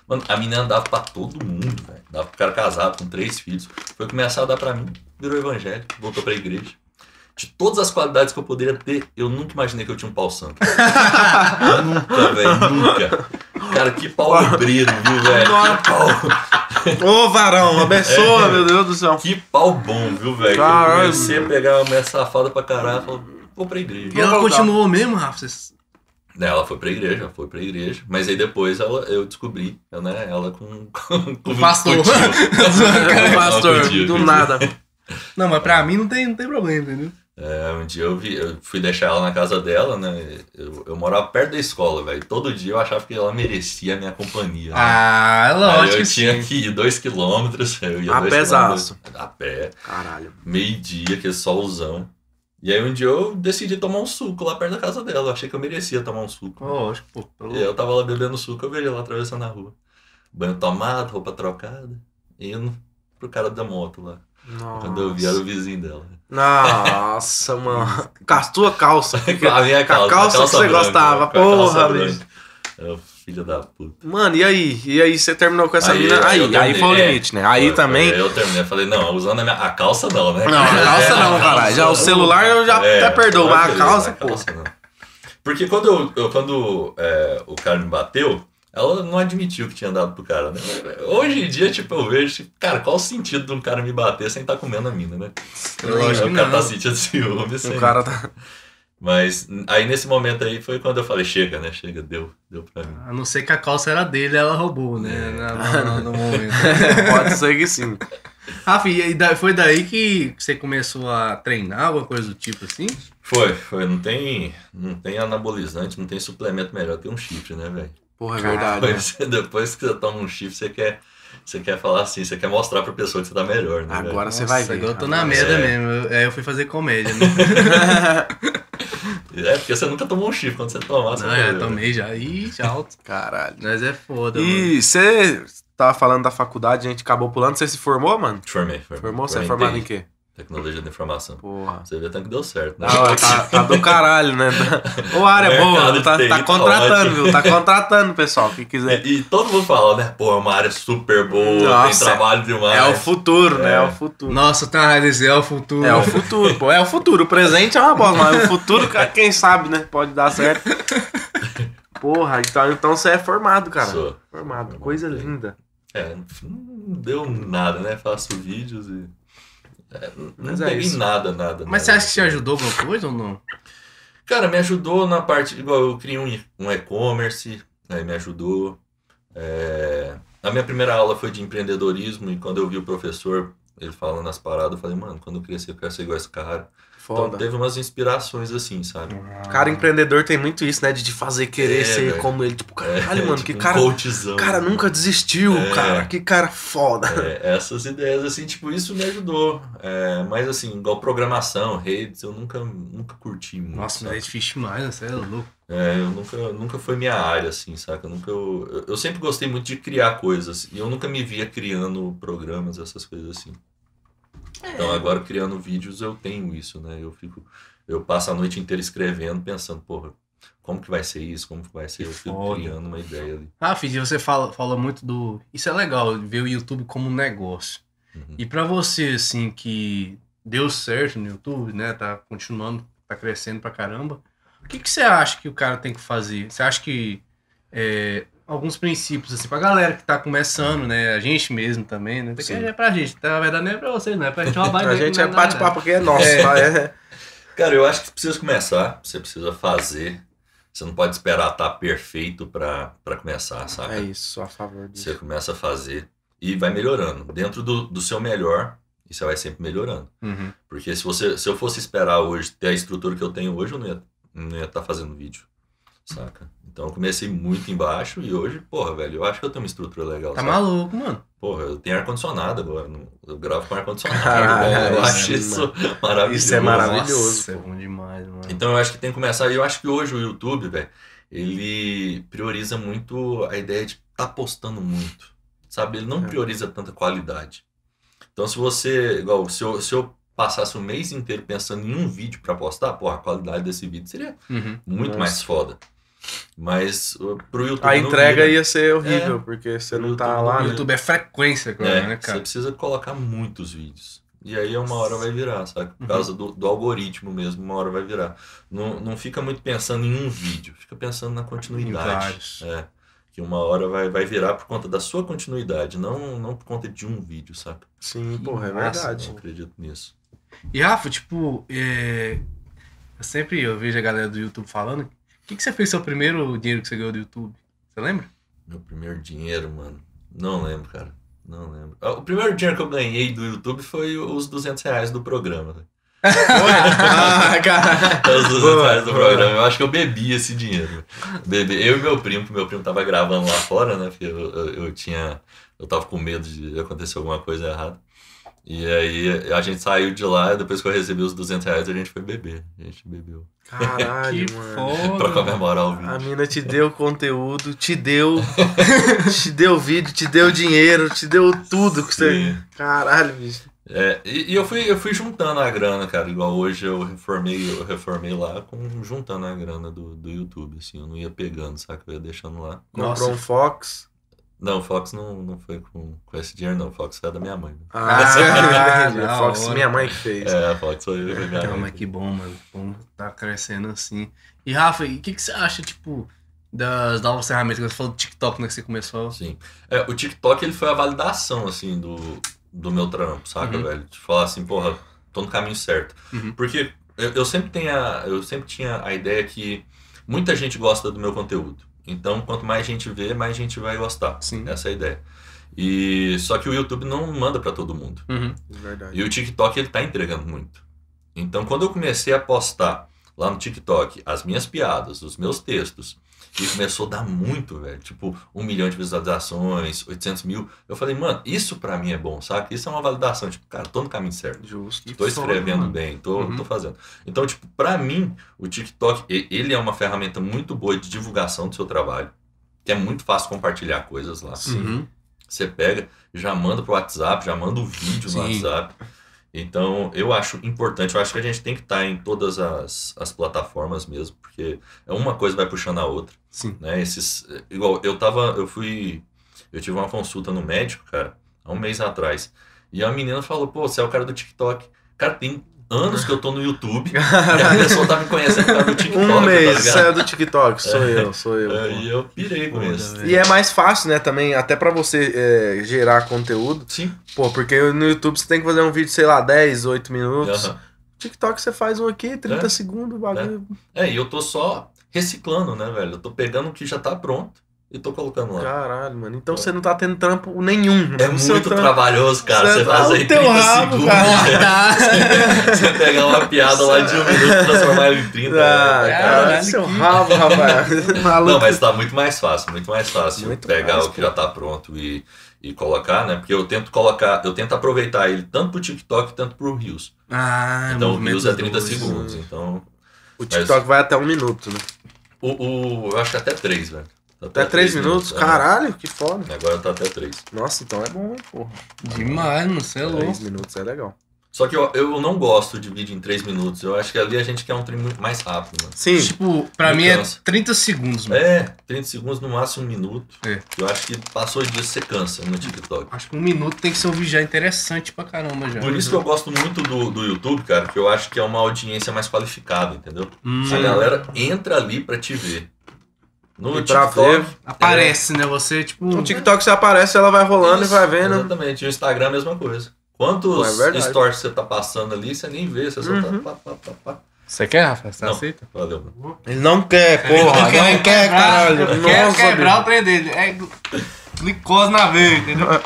Mano, a menina dava pra todo mundo, velho. Dava pro cara casado, com três filhos. Foi começar a dar pra mim, virou evangélico, voltou pra igreja. De todas as qualidades que eu poderia ter, eu nunca imaginei que eu tinha um pau santo. nunca, velho, nunca. Cara, que pau obreiro, viu, velho? Que pau, Ô, varão, abençoa, meu Deus do céu. que pau bom, viu, velho? Que Eu Caralho. comecei a pegar uma mulher safada pra caralho, falei, vou pra igreja. E ela continuou mesmo, Rafa? Vocês- Ela foi pra igreja, foi pra igreja. Mas aí depois ela, eu descobri, né, ela com, com, com O pastor. pastor, do nada. Não, mas pra mim não tem, não tem problema, entendeu? É, um dia eu, vi, eu fui deixar ela na casa dela, né? Eu, eu morava perto da escola, velho. Todo dia eu achava que ela merecia a minha companhia. né? Ah, Aí lógico eu que tinha que ir dois quilômetros. Eu ia A dois pesaço. A pé, Caralho. meio-dia, aquele solzão. E aí um dia eu decidi tomar um suco lá perto da casa dela. Eu achei que eu merecia tomar um suco. Lógico, pô. pelo- E eu tava lá bebendo suco, eu vejo ela atravessando a rua. Banho tomado, roupa trocada, indo pro cara da moto lá. Quando eu vi, era o vizinho dela. Nossa, mano. Com a tua calça. a minha Com a calça, calça que você branca, gostava. com calça Porra, bicho. É, filho da puta. Mano, e aí? E aí você terminou com essa Aí, mina? Aí, eu aí, foi o limite, né? Aí Foi, também. foi, Eu terminei, eu falei, não, usando a minha. A calça não, né? Não, a calça É, não, caralho. Já o calça celular eu já É, até perdoo, mas a calça, pô. Porque quando, eu, eu- quando é, o cara me bateu, ela não admitiu que tinha dado pro cara, né? Hoje em dia, tipo, eu vejo, tipo, cara, qual o sentido de um cara me bater sem estar comendo a mina, né? Lógico o que cara não. tá sentindo ciúme, assim. O cara tá. Mas aí nesse momento aí foi quando eu falei, chega, né? Chega, deu, deu pra mim. A não ser que a calça era dele, ela roubou, né? É. Na- na- no momento. Pode ser que sim. Rafa, e foi daí que você começou a treinar, alguma coisa do tipo assim? Foi, foi. Não tem, não tem anabolizante, não tem suplemento melhor que um chifre, né, velho? Porra, é verdade. né? Depois, depois que você toma um chifre, você quer, você quer falar assim, você quer mostrar pra pessoa que você tá melhor, né? velho? Agora você vai ver. agora eu tô na merda é. mesmo. Aí eu fui fazer comédia, né? É, porque você nunca tomou um chifre quando você tomar. você Não, ver, tomei já. Ih, já alto. Caralho. Mas é foda, mano. E você tava falando da faculdade, a gente acabou pulando. Você se formou, mano? Formei, formei. Formou? Você é Formei formado em quê? Tecnologia da informação. Porra. Você vê até que deu certo, né? Ah, tá, tá do caralho, né? Ô, área é boa, tá, TI tá contratando, ótimo. viu? Tá contratando, pessoal, quem quiser. E, e todo mundo fala, né? Pô, é uma área super boa, Nossa, tem trabalho demais. É o futuro, né? É o futuro. Nossa, tá, esse é o futuro. É o futuro, pô. É o futuro. O presente é uma bosta, mas o futuro, quem sabe, né? Pode dar certo. Porra, então, então você é formado, cara. Sou. Formado. Coisa linda. É, não deu nada, né? Faço vídeos e. é, não Mas é peguei isso. nada, nada. Mas você nada. acha que te ajudou alguma coisa ou não? Cara, me ajudou na parte. Igual eu criei um um e-commerce, aí me ajudou. É, a minha primeira aula foi de empreendedorismo e quando eu vi o professor ele falando as paradas, eu falei, mano, quando eu crescer eu quero ser igual esse cara. Então Foda. teve umas inspirações assim, sabe? Cara, empreendedor tem muito isso, né? De te fazer querer É, ser velho. como ele. Tipo, caralho, É, mano, tipo que um cara. coachzão. cara nunca desistiu, É. cara. Que cara foda. É, essas ideias, assim, tipo, isso me ajudou. É, mas, assim, igual programação, redes, eu nunca, nunca curti muito. Nossa, mas sabe? é difícil demais, né? Você é louco. É, eu nunca, nunca foi minha área, assim, saca? Eu, nunca, eu- eu sempre gostei muito de criar coisas. E eu nunca me via criando programas, essas coisas assim. Então, agora, criando vídeos, eu tenho isso, né? Eu fico... Eu passo a noite inteira escrevendo, pensando, porra, como que vai ser isso? Como que vai ser? Eu fico criando uma ideia ali. Ah, Fid, você fala, fala muito do. Isso é legal, ver o YouTube como um negócio. Uhum. E pra você, assim, que deu certo no YouTube, né? Tá continuando, tá crescendo pra caramba. O que, que você acha que o cara tem que fazer? Você acha que é, alguns princípios, assim, pra galera que tá começando, né? A gente mesmo também, né? Porque Sim. é pra gente, tá? na verdade não é pra vocês, não é pra gente roubar A ideia, gente não é nada, bate-papo que é nosso. É. tá? É. Cara, eu acho que precisa começar, você precisa fazer. Você não pode esperar estar perfeito pra, pra começar, sabe? É isso, a favor disso. Você começa a fazer e vai melhorando. Dentro do, do seu melhor, e você vai sempre melhorando. Uhum. Porque se, você, se eu fosse esperar hoje ter a estrutura que eu tenho hoje, eu não ia não ia estar fazendo vídeo, saca? Então eu comecei muito embaixo e hoje, porra, velho, eu acho que eu tenho uma estrutura legal, Tá sabe? maluco, mano. Porra, eu tenho ar-condicionado agora, eu gravo com ar-condicionado, velho. Eu isso, acho isso maravilhoso. Isso é maravilhoso, Nossa, é bom demais, mano. Então eu acho que tem que começar. E eu acho que hoje o YouTube, velho, ele prioriza muito a ideia de estar postando muito. Sabe? Ele não É. prioriza tanta qualidade. Então se você, igual, se eu, se eu passasse o mês inteiro pensando em um vídeo pra postar, porra, a qualidade desse vídeo seria Uhum. muito Nossa. mais foda. Mas uh, pro YouTube. A não entrega vira. ia ser horrível, É. porque você não tá não lá, O né? YouTube é frequência agora, É, né, você cara? precisa colocar muitos vídeos. E aí uma hora vai virar, sabe? Por Uhum. causa do, do algoritmo mesmo, uma hora vai virar. Não, não fica muito pensando em um vídeo, fica pensando na continuidade. É. Que uma hora vai, vai virar por conta da sua continuidade, não, não por conta de um vídeo, sabe? Sim, porra, é massa, verdade. Eu acredito nisso. E Rafa, tipo, é... eu sempre eu vejo a galera do YouTube falando. O que, que você fez seu primeiro dinheiro que você ganhou do YouTube? Você lembra? Meu primeiro dinheiro, mano. Não lembro, cara. Não lembro. Ah, O primeiro dinheiro que eu ganhei do YouTube foi os 200 reais do programa. velho. ah, cara. Os 200 Boa, reais do programa. Eu acho que eu bebi esse dinheiro. Bebi. Eu e meu primo, meu primo tava gravando lá fora, né? Porque eu, eu, eu tinha. Eu tava com medo de acontecer alguma coisa errada. E aí a gente saiu de lá, depois que eu recebi os 200 reais, a gente foi beber. A gente bebeu. Caralho, que mano. foda. Pra comemorar o A vídeo. mina te deu conteúdo, te deu. te deu vídeo, te deu dinheiro, te deu tudo que você. Sim. Caralho, bicho. É, e, e eu fui, eu fui juntando a grana, cara. Igual hoje eu reformei, eu reformei lá com juntando a grana do, do YouTube, assim. Eu não ia pegando, saca? Eu ia deixando lá. Comprou um Fox. Não, o Fox não, não foi com, com esse dinheiro, não. O Fox foi da minha mãe. né? Ah, entendi. da Fox, hora. minha mãe que fez. É, a Fox foi foi minha Não, mãe. mas que bom, mano. Bom tá crescendo assim. E Rafa, e o que, que você acha, tipo, das novas ferramentas você falou do TikTok, né? Que você começou. Sim. É, o TikTok ele foi a validação, assim, do, do meu trampo, saca, Uhum. velho? De falar assim, porra, tô no caminho certo. Uhum. Porque eu, eu sempre tenho a, eu sempre tinha a ideia que muita gente gosta do meu conteúdo. Então, quanto mais gente vê, mais gente vai gostar. Sim. Essa é a ideia. E só que o YouTube não manda pra todo mundo. Uhum. Verdade. E o TikTok ele tá entregando muito. Então, quando eu comecei a postar lá no TikTok as minhas piadas, os meus textos, e começou a dar muito, velho. Tipo, um milhão de visualizações, 800 mil. Eu falei, mano, isso pra mim é bom, saca? Isso é uma validação. Tipo, cara, tô no caminho certo. Justo. Tô escrevendo mano. bem, tô, Uhum. tô fazendo. Então, tipo, pra mim, o TikTok, ele é uma ferramenta muito boa de divulgação do seu trabalho. Que é muito fácil compartilhar coisas lá. Uhum. Você pega, já manda pro WhatsApp, já manda o vídeo no Sim. WhatsApp. Então, eu acho importante, eu acho que a gente tem que estar em todas as, as plataformas mesmo, porque é uma coisa vai puxando a outra, Sim. né? Esses, igual, eu tava, eu fui, eu tive uma consulta no médico, cara, há um mês atrás, e a menina falou, pô, você é o cara do TikTok. Cara, tem anos que eu tô no YouTube, a pessoa tá me conhecendo causa do TikTok, Um tá mês, ligado? saiu do TikTok, sou eu, sou eu. É. E eu pirei com isso. E é mais fácil, né, também, até pra você é, gerar conteúdo. Sim. Pô, porque no YouTube você tem que fazer um vídeo, sei lá, 10, 8 minutos. aham. TikTok você faz um aqui, 30 É. segundos, o bagulho. É, e eu tô só reciclando, né, velho? Eu tô pegando o que já tá pronto e tô colocando lá. Caralho, mano. Então você não tá tendo trampo nenhum. É muito trampo- trabalhoso, cara. Você Você tá faz aí teu 30 rabo, segundos. cara. Você pegar uma piada lá de um minuto e transformar em 30. Ah, né, cara, Caralho, seu que- rabo, rapaz. Maluco. Não, mas tá muito mais fácil, muito mais fácil Muito pegar mais, o que pô. já tá pronto e, e colocar, né? Porque eu tento colocar, eu tento aproveitar ele tanto pro TikTok quanto pro Reels. Ah, Então o Reels é 30 dois. segundos. Então, O TikTok vai até um minuto, né? o, o, eu acho que até 3, velho. Tá Até 3 minutos? é. Caralho, que foda. Agora tá até 3. Nossa, então é bom, hein, porra. Demais, mano, você é louco. 3 minutos é legal. Só que eu, eu não gosto de vídeo em 3 minutos. Eu acho que ali a gente quer um trem muito mais rápido, mano. Sim. Tipo, pra Me mim é cansa. 30 segundos, mano. É, 30 segundos no máximo um minuto. É. Eu acho que passou disso você cansa no TikTok. Acho que um minuto tem que ser um vídeo já interessante pra caramba já. Por isso que eu gosto muito do, do YouTube, cara, que eu acho que é uma audiência mais qualificada, entendeu? Hum, A galera entra ali pra te ver. No E pra TikTok. ver, Aparece, né? Você, tipo. No TikTok você aparece, ela vai rolando Isso, e vai vendo. Exatamente. E o Instagram é a mesma coisa. Quantos é stories você tá passando ali, você nem vê, você só Uhum. tá. Pá, pá, pá, pá. Você quer, Rafa? Você Não. aceita? Valeu, mano. Ele não quer, porra. Não quer, quebrar- caralho. Quer Nossa, quebrar o trem dele. É glicose na veia, entendeu?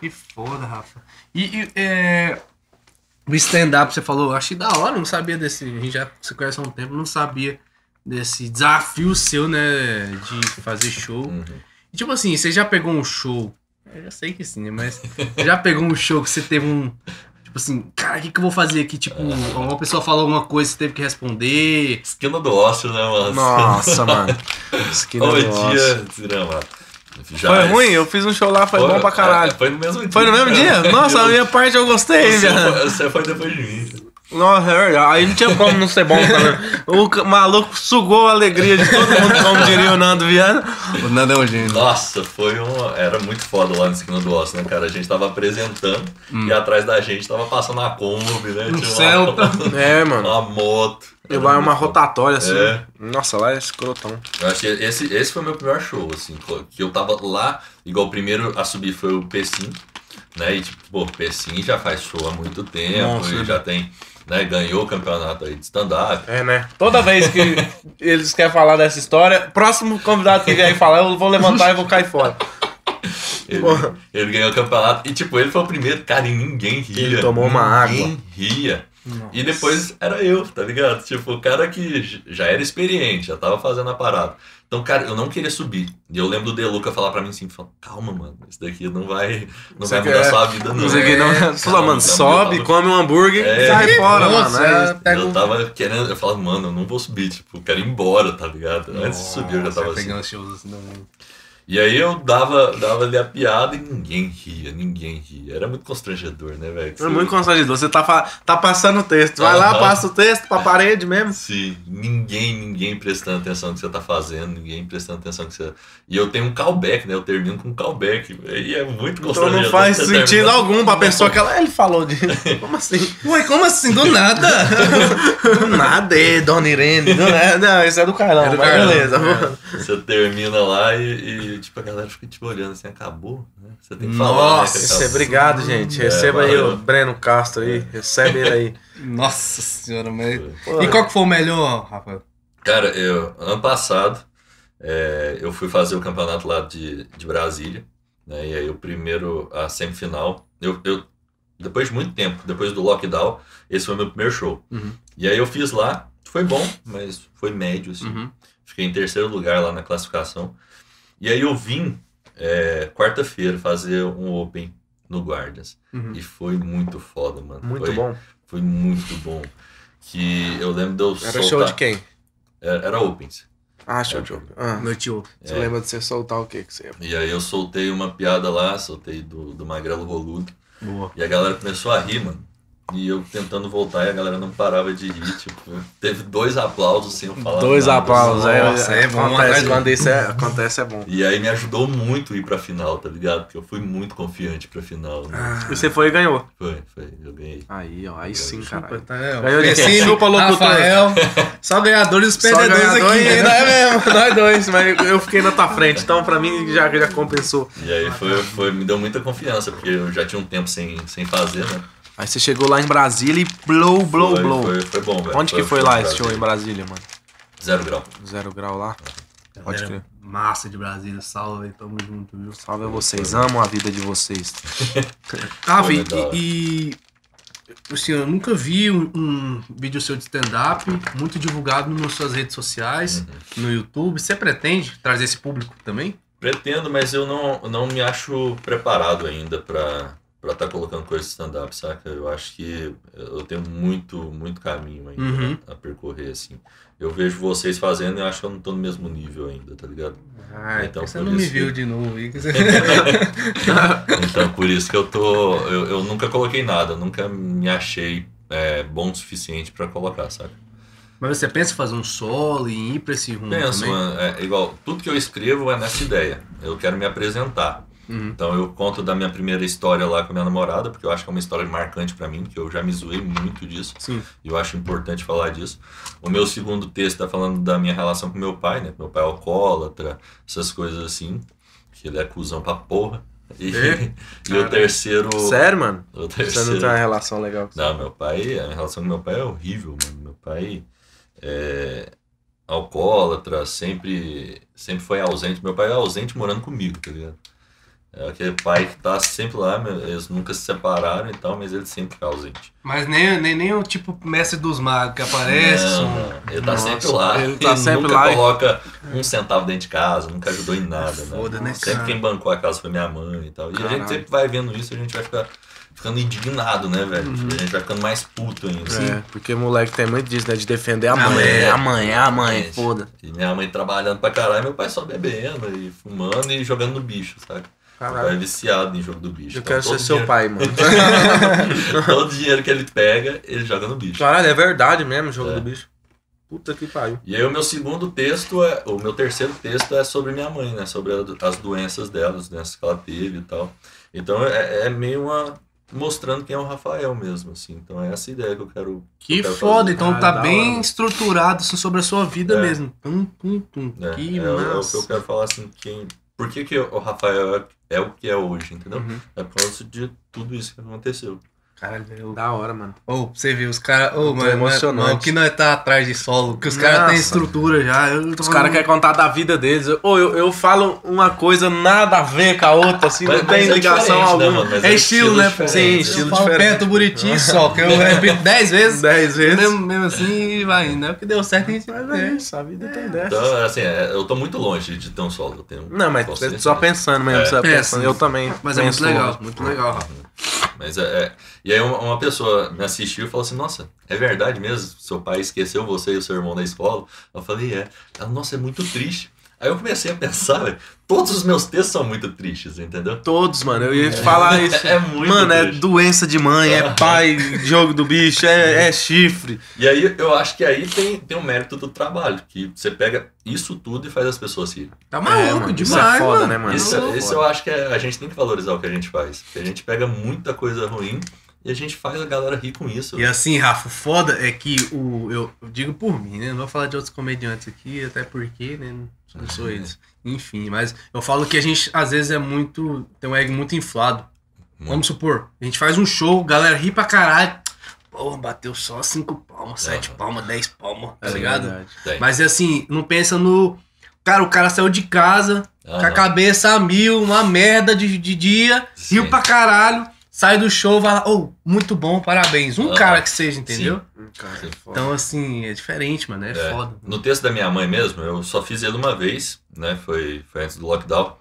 Que foda, Rafa. E, e, é, o stand-up, você falou, eu achei da hora, não sabia desse. A gente já se conhece há um tempo, não sabia desse desafio seu, né? De fazer show. Uhum. E, tipo assim, você já pegou um show. Eu já sei que sim, né? Mas já pegou um show que você teve um. Tipo assim, cara, o que, que eu vou fazer aqui? Tipo, uma pessoa falou alguma coisa, você teve que responder. Esquina do ócio, né, mano? Nossa, mano. Esquina Ô, do dia ócio. desgramado. Já Foi é- ruim? Eu fiz um show lá, foi, bom pra caralho. é, Foi no mesmo dia. Foi no mesmo cara. dia? Nossa, a minha parte eu gostei, velho. foi, você foi depois de mim. Nossa, é verdade. Aí não tinha como não ser bom também. O ca- maluco sugou a alegria de todo mundo, como diria o Nando Viana. O Nando é um gênio. Nossa, foi um. Era muito foda lá no Esquina do Ócio, né, cara? A gente tava apresentando e atrás da gente tava passando a Kombi, né? Um Tinha uma- Celta. É, mano. Uma moto. E vai muito uma rotatória assim. É. Nossa, lá é escrotão. Eu acho que esse, esse foi o meu primeiro show, assim, que eu tava lá, igual o primeiro a subir foi o Pessim, né? E tipo, pô, o Pessim já faz show há muito tempo Nossa. e já tem, né, ganhou o campeonato aí de stand-up. É, né? Toda vez que eles querem falar dessa história, próximo convidado que vier falar, eu vou levantar e vou cair fora. Ele, ele ganhou o campeonato e, tipo, ele foi o primeiro, cara, e ninguém ria. Ele tomou uma ninguém ria. E depois era eu, tá ligado? Tipo, o cara que já era experiente, já tava fazendo a parada. Então, cara, eu não queria subir. E eu lembro do Deluca falar pra mim assim, falando, calma, mano, isso daqui não vai, não Você vai mudar quer- sua vida, não. O que, não. É, Fala, calma, mano, calma, sobe, eu tava- come um hambúrguer É. e sai fora, Nossa, mano. É, é, Eu um- tava querendo, eu falava, mano, eu não vou subir, tipo, eu quero ir embora, tá ligado? Antes de subir eu já tava assim. pegando assim. E aí eu dava, dava ali a piada e ninguém ria, ninguém ria. Era muito constrangedor, né, velho? É muito constrangedor. Você tá, tá passando o texto. Vai lá, Aham. passa o texto pra parede mesmo. Sim, ninguém, ninguém prestando atenção no que você tá fazendo, ninguém prestando atenção no que você. E eu tenho um callback, né? Eu termino com um callback. E é muito Então constrangedor. não faz sentido termina- algum pra pessoa que ela. Ele falou de. Como assim? Ué, como assim? Do nada? Do nada, é, Dona Irene. Do nada. Não, isso é do Carlão, É do mas Carlão, beleza. é. Você termina lá e, e, tipo, a galera fica te olhando assim, acabou, né? Você tem que falar, Nossa, né? Esse é obrigado, gente. É, Receba aí valeu. o Breno Castro aí. Recebe ele aí. Nossa senhora, mas. E qual que foi o melhor, Rafael? Cara, eu, ano passado, é, eu fui fazer o campeonato lá de, de Brasília, né? E aí o primeiro, a semifinal, eu, eu, depois de muito tempo, depois do lockdown, esse foi o meu primeiro show. Uhum. E aí eu fiz lá, foi bom, mas foi médio, assim. Uhum. Fiquei em terceiro lugar lá na classificação. E aí eu vim é, quarta-feira fazer um Open no Guardians. Uhum. E foi muito foda, mano. Muito foi, bom. Foi muito bom. Que eu lembro de eu Era soltar... show de quem? Era, era Opens. Ah, show de ah, Noite Open. Você É. lembra de você soltar o quê que você ia? E aí eu soltei uma piada lá, soltei do, do Magrelo Roludo. Boa. E a galera começou a rir, mano. E eu tentando voltar e a galera não parava de rir. Tipo, teve dois aplausos sem eu falar. Dois nada, aplausos. É, Nossa, é bom, Acontece, do- quando isso é, acontece é bom. E aí me ajudou muito a ir pra final, tá ligado? Porque eu fui muito confiante pra final. Né? E você foi e ganhou. Foi, foi, eu ganhei. Aí, ó, aí sim, Chupa, caralho. tá, é. Ganhou de quem? Chupa. Rafael, só ganhadores e Só perdedores aqui. né? Não é mesmo, nós dois, mas eu fiquei na tua frente, então pra mim já, já compensou. E aí foi, foi, me deu muita confiança, porque eu já tinha um tempo sem, sem fazer, né? Aí você chegou lá em Brasília e blow, blow, foi, blow. Foi, foi bom, velho. Onde que foi lá esse show em Brasília, mano? Zero grau. Zero grau lá? Pode crer. Massa de Brasília, salve aí, tamo junto, viu? Salve a vocês, amo a vida de vocês. Foi e, e, assim, eu nunca vi um, um vídeo seu de stand-up muito divulgado nas suas redes sociais, Uhum. no YouTube. Você pretende trazer esse público também? Pretendo, mas eu não, não me acho preparado ainda pra, pra estar colocando coisa de stand-up, saca? Eu acho que eu tenho muito, muito caminho ainda Uhum. a percorrer, assim. Eu vejo vocês fazendo e eu acho que eu não tô no mesmo nível ainda, tá ligado? Ai, Então, Você não me isso viu que- de novo. você- Então, por isso que eu tô. Eu, eu nunca coloquei nada, nunca me achei é, bom o suficiente pra colocar, saca? Mas você pensa em fazer um solo e ir pra esse rumo Penso, também? mano, é igual, tudo que eu escrevo é nessa ideia. Eu quero me apresentar. Uhum. Então eu conto da minha primeira história lá com a minha namorada, porque eu acho que é uma história marcante pra mim, que eu já me zoei muito disso. Sim. E eu acho importante falar disso. O meu segundo texto tá falando da minha relação com meu pai, né? Meu pai é alcoólatra, essas coisas assim. Que ele é cuzão pra porra. E, É? e o terceiro. Sério, mano? O Você não terceiro. tem uma relação legal com Não, meu pai, a minha relação com meu pai é horrível, mano. Meu pai é alcoólatra, sempre, sempre foi ausente. Meu pai é ausente morando comigo, tá ligado? É aquele pai que tá sempre lá, eles nunca se separaram e tal, mas ele sempre foi ausente. Mas nem, nem, nem o tipo mestre dos magos que aparece. Não, não, ele tá Nossa, sempre lá. ele tá sempre nunca lá coloca um centavo dentro de casa, nunca ajudou em nada, né? Foda, né, Sempre cara? quem bancou a casa foi minha mãe e tal. E a Caralho. gente sempre vai vendo isso, a gente vai ficar ficando indignado, né, velho? Uhum. A gente vai ficando mais puto ainda. É, porque moleque tem muito disso, né? De defender a Ah, mãe. é. É a mãe, é a mãe, Gente, foda. E minha mãe trabalhando pra caralho, meu pai só bebendo e fumando e jogando no bicho, sabe? Meu pai é Caralho. viciado em jogo do bicho. Eu Então, quero ser todo seu dinheiro- pai, mano. todo dinheiro que ele pega, ele joga no bicho. Caralho, é verdade mesmo o jogo É. do bicho. Puta que pariu. E aí o meu segundo texto, é, o meu terceiro texto é sobre minha mãe, né? Sobre as doenças dela, as doenças que ela teve e tal. Então é, é meio uma... mostrando quem é o Rafael mesmo, assim. Então é essa ideia que eu quero... Que eu quero foda, fazer. então Ah, tá bem hora, estruturado assim, sobre a sua vida É. mesmo. Pum, pum, pum. É, que é, o- é o que eu massa. quero falar assim, quem... Por que, que o Rafael é, é o que é hoje, entendeu? Uhum. É por causa de tudo isso que aconteceu. Caralho, velho. Da hora, mano. Ô, pra você ver, os caras. Ô, Tô mano, emocionante. mano, o que nós tá atrás de solo, que os caras têm estrutura já. Eu tô Os falando- caras querem contar da vida deles. Ou eu, eu falo uma coisa nada a ver com a outra, assim, Mas- não tem é ligação né, alguma. É estilo, né? diferente. Sim, Eu estilo falo diferente. perto Buriti só, que eu repito dez vezes. Dez vezes. Mesmo, mesmo assim e vai indo. É o que deu certo a gente. É. é isso, a vida tem dessa. Então, assim, é, eu tô muito longe de ter um solo. Eu tenho, Não, mas é só pensando mesmo, É. só É, pensando. Eu também. Mas é muito legal, muito legal, Rafa. Mas é, é- E aí uma, pessoa me assistiu e falou assim, nossa, é verdade mesmo? Seu pai esqueceu você e o seu irmão da escola? Eu falei, é. Ela, nossa, é muito triste. Aí eu comecei a pensar, velho, todos os meus textos são muito tristes, entendeu? Todos, mano. Eu ia te falar isso. É muito Mano, é triste. doença de mãe, é pai, jogo do bicho, é, é chifre. E aí eu acho que aí tem, tem o mérito do trabalho, que você pega isso tudo e faz as pessoas rirem. Tá É, maluco mano, isso demais, é foda, mano. né, mano? Isso, Isso é isso eu acho que é- a gente tem que valorizar o que a gente faz. Porque a gente pega muita coisa ruim e a gente faz a galera rir com isso. E assim, Rafa, o foda é que o. Eu, eu digo por mim, né? Não vou falar de outros comediantes aqui, até porque, né? Não sou Uhum. eles. Enfim, mas eu falo que a gente, às vezes, é muito. Tem um ego muito inflado. Muito. Vamos supor, a gente faz um show, galera ri pra caralho. Porra, bateu só cinco palmas, sete Aham. palmas, dez palmas, tá É ligado? verdade. Mas é assim, não pensa no. Cara, o cara saiu de casa, com a cabeça a mil, uma merda de, de dia, Sim. riu pra caralho, sai do show, vai lá, ô, muito bom, parabéns. Um Aham. cara que seja, entendeu? Hum, Cara, é foda. Então, assim, é diferente, mano, é, É. foda. No texto da minha mãe mesmo, eu só fiz ele uma vez, né? Foi, foi antes do lockdown.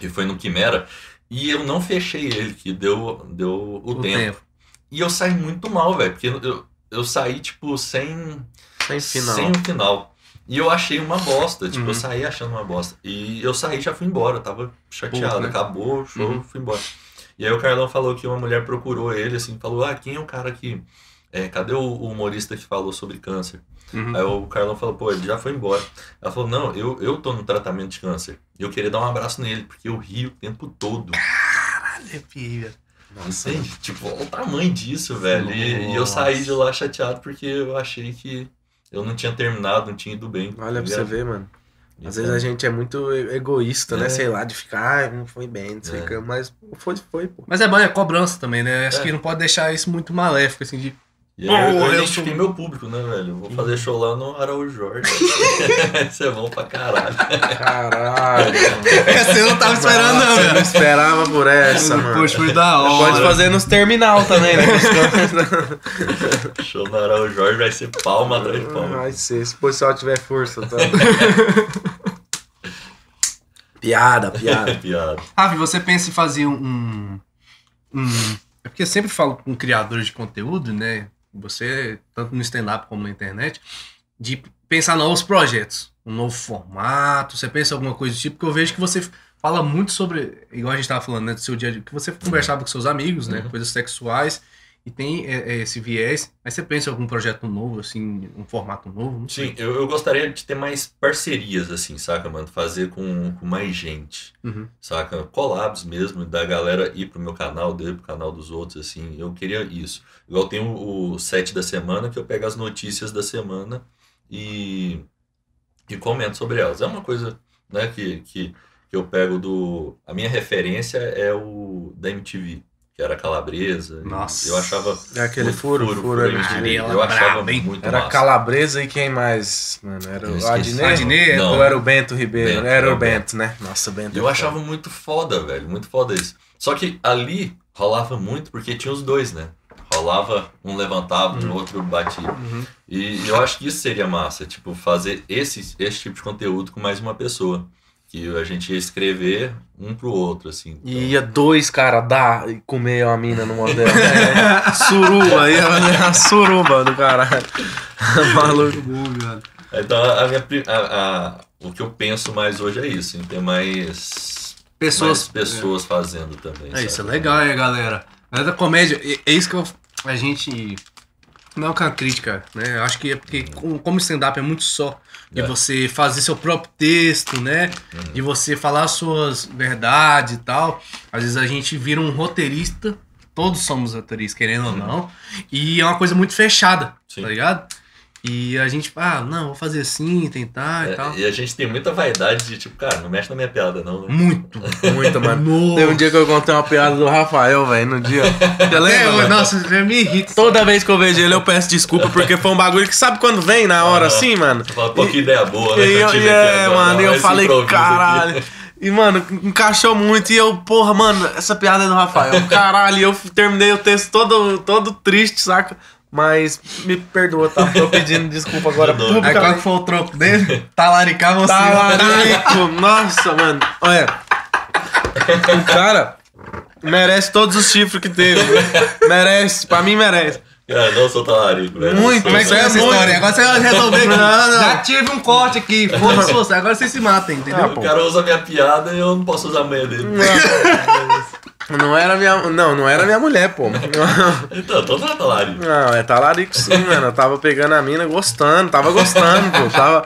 E foi no Quimera. E eu não fechei ele, que deu, deu o, O tempo. tempo. E eu saí muito mal, velho. Porque eu, eu saí, tipo, sem, Sem final. sem o final. E eu achei uma bosta. Tipo, Uhum. eu saí achando uma bosta. E eu saí e já fui embora. Eu tava chateado. Puto, né? Acabou o show, Uhum. fui embora. E aí o Carlão falou que uma mulher procurou ele, assim, falou: Ah, quem é o cara que. é, cadê o, o humorista que falou sobre câncer? Uhum. Aí o Carlão falou, pô, ele já foi embora. Ela falou, não, eu, eu tô no tratamento de câncer. E eu queria dar um abraço nele, porque eu rio o tempo todo. Caralho, filha. Nossa, Entende? Tipo, olha o tamanho disso, velho. E, e eu saí de lá chateado porque eu achei que eu não tinha terminado, não tinha ido bem. Olha pra você ver, mano. Às Então, vezes a gente é muito egoísta, né? É. Sei lá, de ficar, ah, não foi bem, não sei o É. que, mas foi, foi, pô. Mas é bom, é cobrança também, né? Acho É. que não pode deixar isso muito maléfico, assim, de. E aí eu, Oh, eu eu identifiquei sou- meu público, né, velho? Vou fazer show lá no Araújo Jorge. Isso é bom pra caralho. Caralho. Eu não tava esperando, não, Nossa, eu não esperava por essa, mano. Poxa, foi da hora. Pode fazer nos terminal também, né? show no Araújo Jorge vai ser palma atrás de palma. Vai ser, se o pessoal tiver força, tá? piada, piada. Piada. Rafa, você pensa em fazer um, Hum, é porque eu sempre falo com criadores de conteúdo, né? Você, tanto no stand-up como na internet, de pensar novos projetos, um novo formato. Você pensa alguma coisa do tipo, porque eu vejo que você fala muito sobre, igual a gente tava falando, né, do seu dia a dia, que você conversava com seus amigos, né? Uhum. Coisas sexuais. E tem é, é, esse viés. Mas você pensa em algum projeto novo, assim, um formato novo? Sim, eu, eu gostaria de ter mais parcerias, assim, saca, mano? Fazer com, com mais gente, Uhum. saca? Collabs mesmo, da galera ir pro meu canal, dele pro canal dos outros, assim. Eu queria isso. Igual tem o, o set da semana, que eu pego as notícias da semana e, e comento sobre elas. É uma coisa, né, que, que, que eu pego do... A minha referência é o da MTV, que era Calabresa. Nossa. Eu achava... É aquele furo, furo. MTV. Ela Eu achava hein? muito Era massa. Calabresa e quem mais? Mano, era o. Adnet? Adnet, Não. Ou era o Bento Ribeiro? Bento, era era o o Bento, né? Nossa, o Bento. Eu é achava foda. muito foda, velho. Muito foda isso. Só que ali rolava muito porque tinha os dois, né? Rolava, um levantava, o outro batia. Uhum. E eu acho que isso seria massa, tipo, fazer esse, esse tipo de conteúdo com mais uma pessoa. Que a gente ia escrever um pro outro, assim. Então, E ia dois caras dar e comer uma mina no motel. É, suruba, ia fazer uma suruba do caralho. Maluco. então a minha, a- a- o que eu penso mais hoje é isso, em ter mais Pessoas. mais pessoas fazendo também. É, isso é sabe? legal, é, galera. É da comédia, é, é isso que eu, a gente. Não é uma crítica, né? Eu acho que é porque, como stand-up é muito só, de É. você fazer seu próprio texto, né? Uhum. De você falar suas verdades e tal. Às vezes a gente vira um roteirista, todos somos roteiristas, querendo ou não, e é uma coisa muito fechada, Sim. tá ligado? E a gente, ah, não, vou fazer assim, tentar e tal. É, e a gente tem muita vaidade de, tipo, cara, não mexe na minha piada, não. né? Muito. Muito, mano. Teve um dia que eu contei uma piada do Rafael, velho, no dia. Você É, lembra? eu- nossa, já me irrita. Toda vez que eu vejo ele, eu peço desculpa, porque foi um bagulho que sabe quando vem na hora Ah. assim, mano? Fala, pô, que ideia boa, né? E eu, e aqui é, agora, mano, e eu falei, improviso aqui. caralho. E, mano, encaixou muito. E eu, porra, mano, essa piada é do Rafael. Caralho, e eu terminei o texto todo, todo triste, saca? Mas me perdoa, tá? Tô pedindo desculpa agora. Aí qual que foi o troco dele? Talaricar você. Talarico, nossa, mano. Olha, o cara merece todos os chifres que teve. Merece, pra mim merece. Cara, não sou talarico, velho. Muito, Como é que foi é essa muito. história? Agora você vai resolver. Não, não. Já tive um corte aqui. Foda-se você. Agora vocês se matem, entendeu? Ah, O cara usa minha piada e eu não posso usar a manha dele. Não era minha. Não, não era minha mulher, pô. Então, tô não é talarico. Não, é talarico sim, mano. Eu tava pegando a mina gostando, tava gostando, pô. Tava.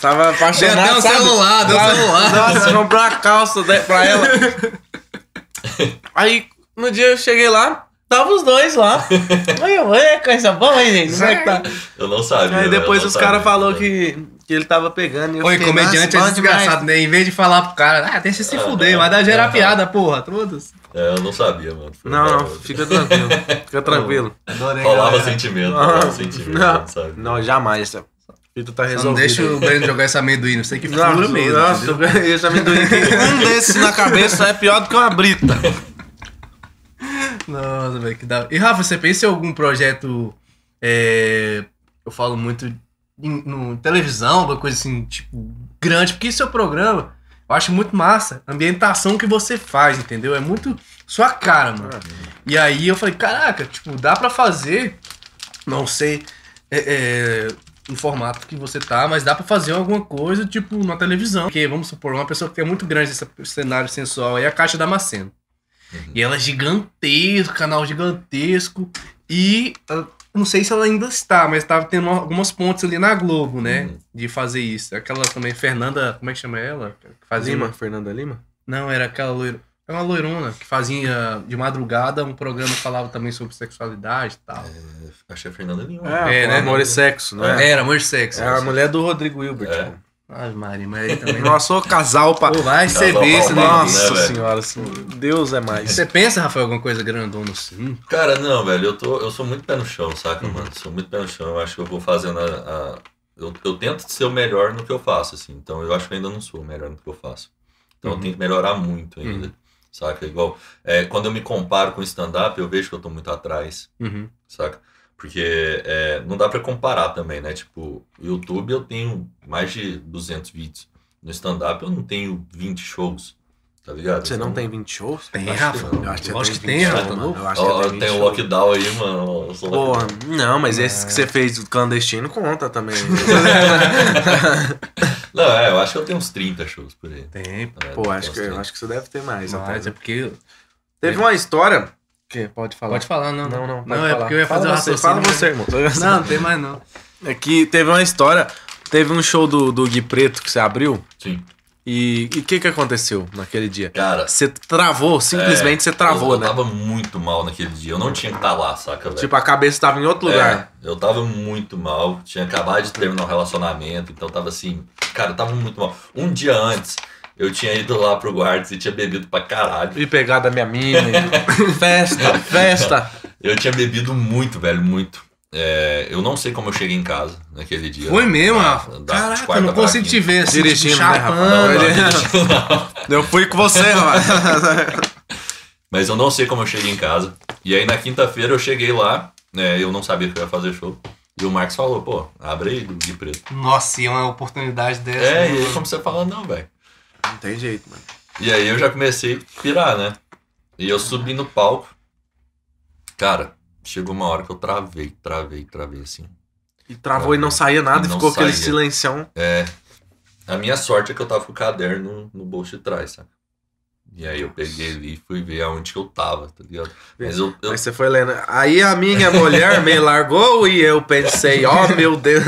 Tava apaixonado. Deu até um sabe? celular, deu Tava- celular. Nossa, comprou uma calça pra ela. Aí, no dia eu cheguei lá, tava os dois lá. Eu, é, coisa boa, hein, gente? Como é que tá? Eu não sabia. Aí depois os caras falaram que, que ele tava pegando. E eu Oi, fiquei, comediante é nossa, desgraçado, né? Em vez de falar pro cara, ah, deixa se fuder, vai dar gerar piada, porra. Todos. É, eu não sabia, mano. Foi Não, não, fica tranquilo. Fica tranquilo. Adorei. Rolava galera. sentimento, Ah, rolava sentimento, não, sabe? não, jamais. Fita tá Só não deixa o Breno jogar esse amendoim, não sei que fura mesmo. nossa, esse amendoim tem um desses na cabeça é pior do que uma brita. Nossa, velho, que da E Rafa, você pensa em algum projeto. é, eu falo muito em no, televisão, alguma coisa assim, tipo, grande, porque isso é o programa. Eu acho muito massa. A ambientação que você faz, entendeu? É muito sua cara, mano. E aí eu falei, caraca, tipo, dá pra fazer. Não sei é, é, no formato que você tá, mas dá pra fazer alguma coisa, tipo, na televisão. Porque, vamos supor, uma pessoa que é muito grande esse cenário sensual aí é a Caixa Damasceno. E ela é gigantesca, canal gigantesco. E ah, não sei se ela ainda está, mas estava tendo algumas pontes ali na Globo, né? Uhum. De fazer isso. Aquela também, Fernanda, como é que chama ela? Que fazia Lima, uma- Fernanda Lima? Não, era aquela loira. Era uma loirona que fazia de madrugada um programa que falava também sobre sexualidade e tal. Achei a Fernanda Lima. É, É, né? Amor e Sexo, não é? Era, amor e sexo. É a mulher do Rodrigo Hilbert. É. Ai, Maria, mas aí também. Nossa, ô casal pra. Vai ser besta, né? malvado, Nossa né, senhora, assim, Deus é mais. Você pensa, Rafael, alguma coisa grandona assim? Cara, não, velho, eu, tô, eu sou muito pé no chão, saca, Uhum. mano? Sou muito pé no chão. Eu acho que eu vou fazendo a. a- eu, eu tento ser o melhor no que eu faço, assim. Então eu acho que eu ainda não sou o melhor no que eu faço. Então Uhum. eu tenho que melhorar muito ainda. Saca? Igual. é, quando eu me comparo com stand-up, eu vejo que eu tô muito atrás, Uhum. saca? Porque é, não dá pra comparar também, né? Tipo, YouTube eu tenho mais de 200 vídeos. No stand-up eu não tenho 20 shows. tá ligado? Você não Então, tem 20 shows? Tem, Acho que Rafa. não. Eu acho que você Lógico que tem tem, 20 Rafa. tá? Eu acho que tem 20 tem o lockdown aí, mano. Eu Porra, lockdown. não, mas esse que você fez clandestino conta também. Não, é, eu acho que eu tenho uns 30 shows por aí. Tem, É, Pô, acho que, 30. acho que você deve ter mais. mas até. é porque... Teve uma história. Que pode falar. Pode falar, não. Não, não, pode Não, é porque eu ia fazer fala você. Fala você, irmão. Não, não tem mais não. É que teve uma história. Teve um show do, do Gui Preto que você abriu. Sim. E o que que aconteceu naquele dia? Cara, Você travou, simplesmente você travou, eu, eu né? tava muito mal naquele dia. Eu não tinha que estar lá, saca, velho? Tipo, a cabeça tava em outro lugar. É, eu tava muito mal. Tinha acabado de terminar um relacionamento, então tava assim. Cara, eu tava muito mal. Um dia antes, eu tinha ido lá pro Guards e tinha bebido pra caralho. E pegar da minha mina. festa, festa. Eu tinha bebido muito, velho, muito. É, eu não sei como eu cheguei em casa naquele dia. Foi mesmo, Da- Rafa. da- de Caraca, eu não consigo te ver assim, Dirigindo, tipo, né, Rafa? Eu fui com você, rapaz. Mas eu não sei como eu cheguei em casa. E aí na quinta-feira eu cheguei lá, né? Eu não sabia que eu ia fazer show. E o Marcos falou, pô, abre aí Gui Preto. Nossa, e uma oportunidade dessa. É, mano. e aí como você fala, não, velho. Não tem jeito, mano. E aí eu já comecei a pirar, né? E eu subi no palco. Cara, chegou uma hora que eu travei, travei, travei assim. E travou e não saía nada E e ficou aquele saía. silencião. É. A minha sorte é que eu tava com o caderno no bolso de trás, sabe? E aí eu peguei ali e fui ver aonde que eu tava, tá ligado? Mas eu, eu Aí você foi lendo. Aí a minha mulher me largou e eu pensei, ó meu Deus.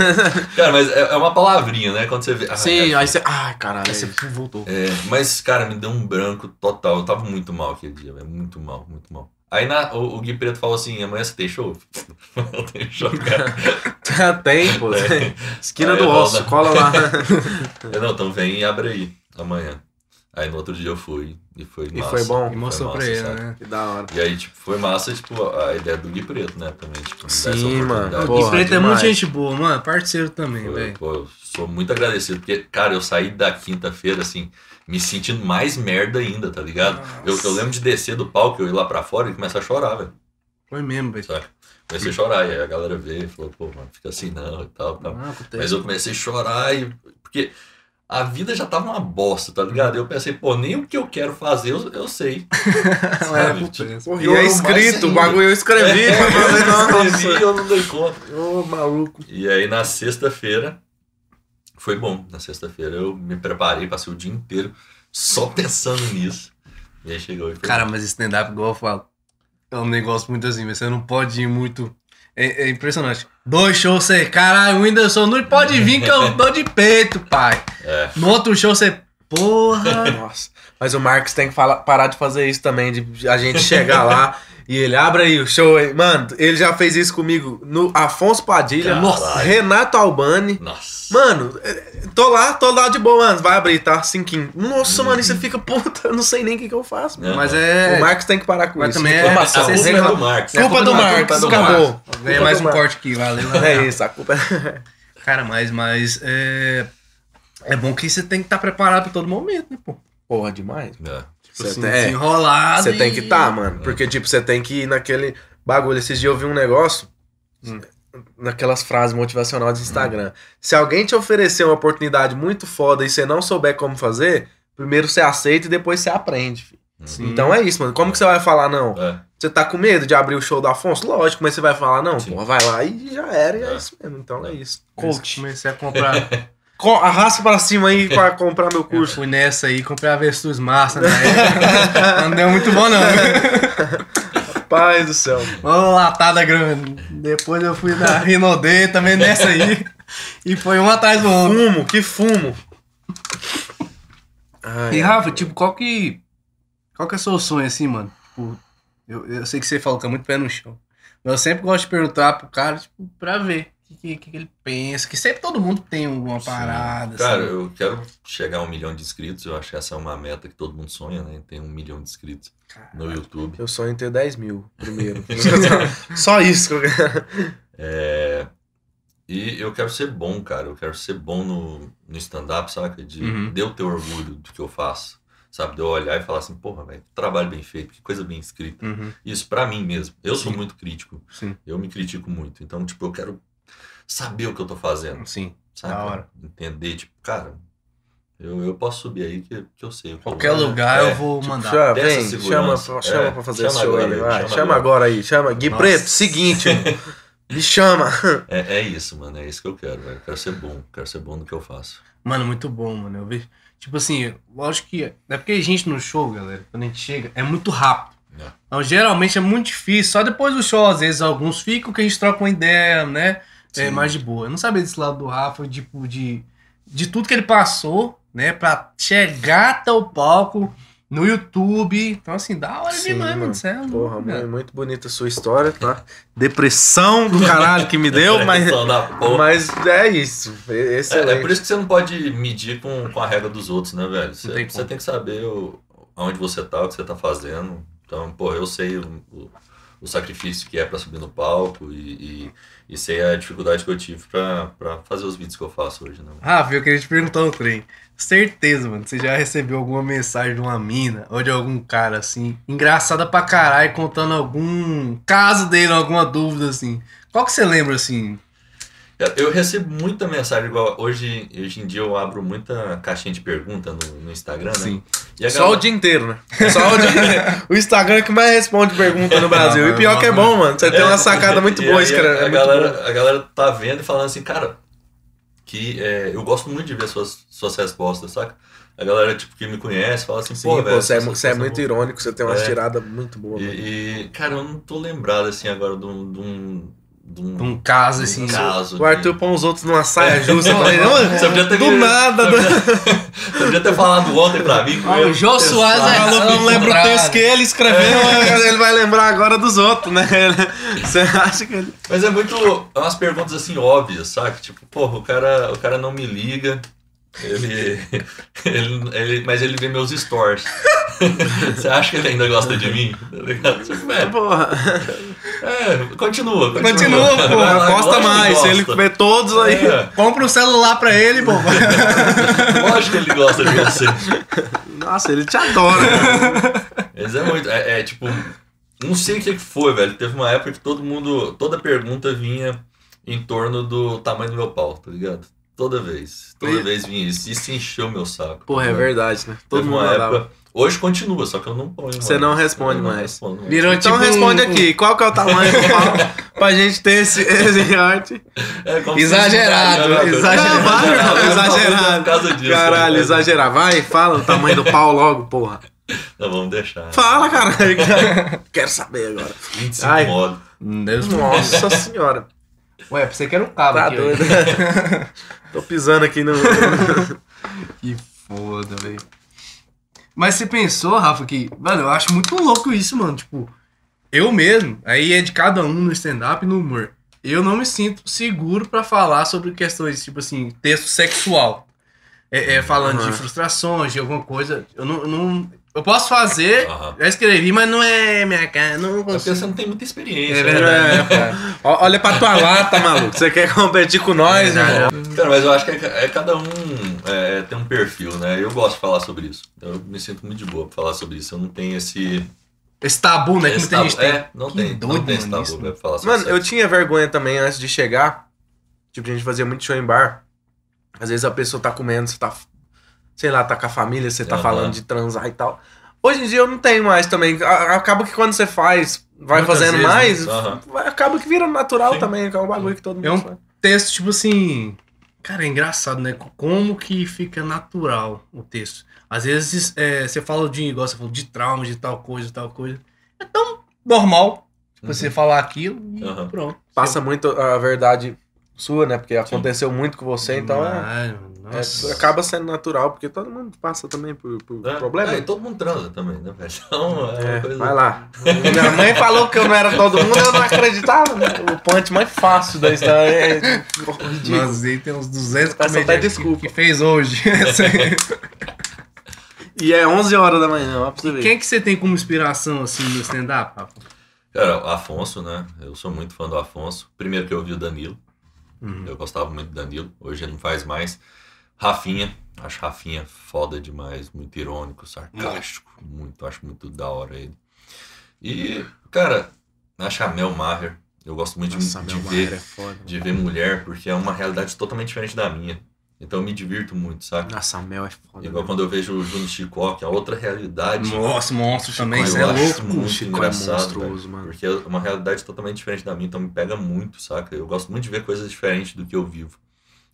Cara, mas é, é uma palavrinha, né? Quando você vê. Ah, Sim, aí você. Ai, caralho. Aí você voltou. é, mas, cara, me deu um branco total. Eu tava muito mal aquele dia, velho. Muito mal, muito mal. Aí na, o, o Gui Preto falou assim: amanhã você tem show? tenho show, cara. tem, pô. É. tem. Esquina Aí do osso, cola lá. Eu, não, então vem e abre aí amanhã. Aí no outro dia eu fui e foi E massa. foi bom? E mostrou Foi pra massa, ele, sabe? né? Que da hora. E aí, tipo, foi massa, tipo, a ideia do Gui Preto, né? Também, tipo, Sim, mano. oportunidade. O Gui Preto é muito gente boa, mano. Parceiro também, velho. pô, eu sou muito agradecido, porque, cara, eu saí da quinta-feira, assim, me sentindo mais merda ainda, tá ligado? Eu, eu lembro de descer do palco, eu ir lá pra fora e começar a chorar, velho. Foi mesmo, velho. Comecei a chorar, e aí a galera veio e falou, pô, mano, fica assim não e tal, tal. Não. Mas eu comecei a chorar e. Porque a vida já tava uma bosta, tá ligado? Eu pensei, pô, nem o que eu quero fazer eu, eu sei. Sabe? culpa Tipo. Porra, e é escrito, o bagulho eu escrevi. É, fazer, eu escrevi, eu não dei conta. Ô, maluco. E aí na sexta-feira foi bom. Na sexta-feira eu me preparei, passei o dia inteiro só pensando nisso. E aí chegou e foi. Cara, mas stand-up, igual eu falo, é um negócio muito assim, você não pode ir muito. É, é impressionante. Dois shows você, caralho, o Whindersson não pode vir que eu dou de peito, pai. É. No outro show você, porra. Nossa. Mas o Marcos tem que falar- parar de fazer isso também, de a gente chegar lá e ele abre aí o show aí. Mano, ele já fez isso comigo no Afonso Padilha, Caralho. nossa, Renato Albani. Nossa. Mano, é, tô lá, tô lá de boa, mano. Vai abrir, tá? Cinquinho. Nossa, mano, e você fica, puta, eu não sei nem o que, que eu faço. mano. Não. Mas é. O Marcos tem que parar com Mas isso. também é- a culpa é reclama- do Marcos. É Culpa do culpa Marcos, do acabou. Marcos. Ganha Culpa mais do um Marcos. corte aqui, valeu. É isso, a culpa é. Cara, mas, mas é. É bom que você tem que estar preparado pra todo momento, né, pô? Porra, demais. É. Você Assim, tem- é. desenrolado. Você tem que e- estar, mano. Porque, tipo, você tem que ir naquele bagulho. Esses dias eu vi um negócio. Hum. Naquelas frases motivacionais do Instagram. Se alguém te oferecer uma oportunidade muito foda e você não souber como fazer, primeiro você aceita e depois você aprende. filho. Sim. Então é isso, mano. Como que você vai falar não? É. Você tá com medo de abrir o show do Afonso? Lógico, mas você vai falar não, Sim. porra, vai lá e já era, e é, É. isso mesmo. Então é, É. isso. Coach. Comecei a comprar. Arrasta pra cima aí pra comprar meu Eu curso. fui nessa aí, comprei a Vestus Massa na época. não deu muito bom, não. Pai do céu. Ô, latada grande. Depois eu fui na Rinodê também nessa aí. E foi um atrás do outro. Fumo, que fumo. Ai, E Rafa, tipo, qual que. Qual que é o seu sonho assim, mano? Tipo, eu, eu sei que você falou que é muito pé no chão. Mas eu sempre gosto de perguntar pro cara, tipo, pra ver que, que, que ele pensa. Que sempre todo mundo tem alguma parada. Cara, assim. eu quero chegar a um milhão de inscritos. Eu acho que essa é uma meta que todo mundo sonha, né? Tem um milhão de inscritos no YouTube. Eu sonho em ter 10 mil primeiro. Só isso que eu quero. É, E eu quero ser bom, cara. Eu quero ser bom no, no stand-up, saca? De, Uhum. de eu ter orgulho do que eu faço. Sabe? De eu olhar e falar assim, porra, velho, que trabalho bem feito, que coisa bem escrita. Uhum, Isso pra mim mesmo. Eu sou Sim. muito crítico. sim, Eu me critico muito. Então, tipo, eu quero saber o que eu tô fazendo. sim. Sabe? Da hora. Entender, tipo, cara, Eu, eu posso subir aí que, que eu sei. Qualquer eu- lugar É, eu vou mandar. Chama, Dessa vem, chama, chama É, pra fazer chama esse show agora, aí, vai. chama Chama, agora. agora aí, chama. Gui Nossa. Preto, seguinte, me chama. É, é isso, mano. É isso que eu quero, velho. Eu Quero ser bom. Quero ser bom no que eu faço. Mano, muito bom, mano. Eu vejo. Tipo assim, lógico que. É porque a gente no show, galera, quando a gente chega, é muito rápido. É. Então, geralmente é muito difícil. Só depois do show, às vezes, alguns ficam que a gente troca uma ideia, né? É mais de boa. Eu não sabia desse lado do Rafa, tipo, de, de tudo que ele passou, né? Pra chegar até o palco no YouTube. Então, assim, da hora Sim, demais, mano. mano. É louco, Porra, cara. muito, muito bonita a sua história, tá? Depressão do caralho que me deu, mas, Pressão da porra. mas é isso. Esse É, é por isso que você não pode medir com, com a regra dos outros, né, velho? Você, Não tem você tem que saber o, aonde você tá, o que você tá fazendo. Então, pô, eu sei o, o, o sacrifício que é pra subir no palco e, e, sei a dificuldade que eu tive pra fazer os vídeos que eu faço hoje, né? Rafa, eu queria te perguntar um trem. Certeza, mano, você já recebeu alguma mensagem de uma mina ou de algum cara assim, engraçada pra caralho, contando algum caso dele, alguma dúvida assim. Qual que você lembra assim? Eu- Eu recebo muita mensagem, igual hoje, hoje em dia eu abro muita caixinha de pergunta no, no Instagram, né? Sim. E a Só o galera- dia inteiro, né? Só o dia inteiro. O Instagram que mais responde pergunta no Brasil. E pior que é bom, mano. Você tem uma sacada muito E boa, escreve. A, É galera, boa. a galera tá vendo e falando assim, cara, que é, eu gosto muito de ver suas, suas respostas, saca? A galera, tipo, que me conhece, fala assim, Sim, pô, velho, você é, você é resposta muito boa. irônico, você tem umas É. tiradas muito boas. mano. E, e, cara, eu não tô lembrado, assim, agora de um... De um, de De caso de um assim. caso O Arthur que- põe os outros numa saia justa. Eu falei, não, Você podia ter do me- nada. Você do- podia, você podia ter falado ontem pra mim. que Ah, o Jô Soares falado. é- Falou que não lembra o texto que ele escreveu, ele vai lembrar agora dos outros, né? Você acha que ele. Mas é muito. É umas perguntas assim óbvias, sabe? Tipo, porra, o cara, o cara não me liga. Ele, ele, ele- Mas ele vê meus stories. Você acha que ele ainda gosta de mim? Ligado? É, Porra, é, continua, continua. Continua, Vai porra, lá, gosta mais. gosta. Ele vê todos aí. É, Compra um celular pra ele, pô. lógico que ele gosta de você. Nossa, ele te adora. cara. Mas é muito. É, é, tipo. Não sei o que foi, velho. Teve uma época que todo mundo. Toda pergunta vinha em torno do tamanho do meu pau, tá ligado? Toda vez. Toda E- vez vinha isso. Isso encheu meu saco. Porra, é tá verdade, né? Todo Teve mundo uma mandava. época. Hoje continua, só que eu não ponho. Você não responde não mais. respondo mais. Virou Então tipo responde um- aqui, qual que é o tamanho do pau pra gente ter esse, esse arte? É Exagerado, né? exagerado. Não, vai, irmão, exagerado. Por causa disso. Caralho, né? exagerar. Vai, fala o tamanho do pau logo, porra. Não, vamos deixar. Fala, caralho. Quero saber agora. 25 Ai. modos. Deus Nossa senhora. Ué, você quer um cabo Tá aqui, doido. Tô pisando aqui no. Que foda, velho. Mas você pensou, Rafa, que. Mano, eu acho muito louco isso, mano. Tipo, eu mesmo, aí é de cada um no stand-up e no humor. Eu não me sinto seguro pra falar sobre questões, tipo assim, texto sexual. É, é, falando Aham. de frustrações, de alguma coisa. Eu não. eu não- eu posso fazer, Aham. já escrevi, mas não é minha cara. Não É consigo. você não tem muita experiência. É né? verdade. É, Ó, Olha pra tua lata, maluco. Você quer competir com nós, É, irmão? Cara, mas eu acho que é, é cada um é, tem um perfil, né? Eu gosto de falar sobre isso. Eu me sinto muito de boa pra falar sobre isso. Eu não tenho esse. Esse tabu, né? Que muita gente tem. É, não Que tem. não doido, tem esse tabu isso, pra falar sobre Mano, eu sexo. tinha vergonha também antes de chegar. Tipo, a gente fazia muito show em bar. Às vezes a pessoa tá comendo, você tá. Sei lá, tá com a família, você tá Aham. falando de transar e tal. Hoje em dia eu não tenho mais também. Acaba que quando você faz, vai Muitas fazendo vezes, mais, né? Aham. vai- acaba que vira natural Sim. também, que é um bagulho que todo mundo É um- faz. texto, tipo assim. Cara, é engraçado, né? Como que fica natural o texto. Às vezes é, você fala de, igual você falou, de trauma, de tal coisa, tal coisa. É tão normal Uhum. você falar aquilo e pronto. Passa muito a verdade sua, né? Porque aconteceu muito com você, então é- É- acaba sendo natural, porque todo mundo passa também por, por É, problema. é, todo mundo transa também, né, velho? Então, é, É, coisa. vai lá. Minha mãe falou que eu não era todo mundo, eu não acreditava. né? O punch mais fácil da história é ridículo. Nossa, aí tem uns 200 Peço até comediantes que, desculpa. que fez hoje. E é 11 horas da manhã, ó, pra você ver. Quem é que você tem como inspiração, assim, no stand-up, Rafa? Cara, o Afonso, né? Eu sou muito fã do Afonso. Primeiro que eu vi o Danilo. Uhum. Eu gostava muito do Danilo. Hoje ele não faz mais. Rafinha. Acho Rafinha foda demais. Muito irônico, sarcástico. Muito, acho muito da hora ele. E, cara, acho a Mel Maher. Eu gosto muito de- Nossa, de, meu ver é foda. de ver mulher, porque é uma realidade totalmente diferente da minha. Então eu me divirto muito, saca? Nossa, a Mel é foda. Igual quando eu vejo o Júnior Chicó, que é outra realidade. Nossa, monstro também, você é louco. muito O Chico é monstruoso, mano. Porque é uma realidade totalmente diferente da minha, então me pega muito, saca? Eu gosto muito de ver coisas diferentes do que eu vivo.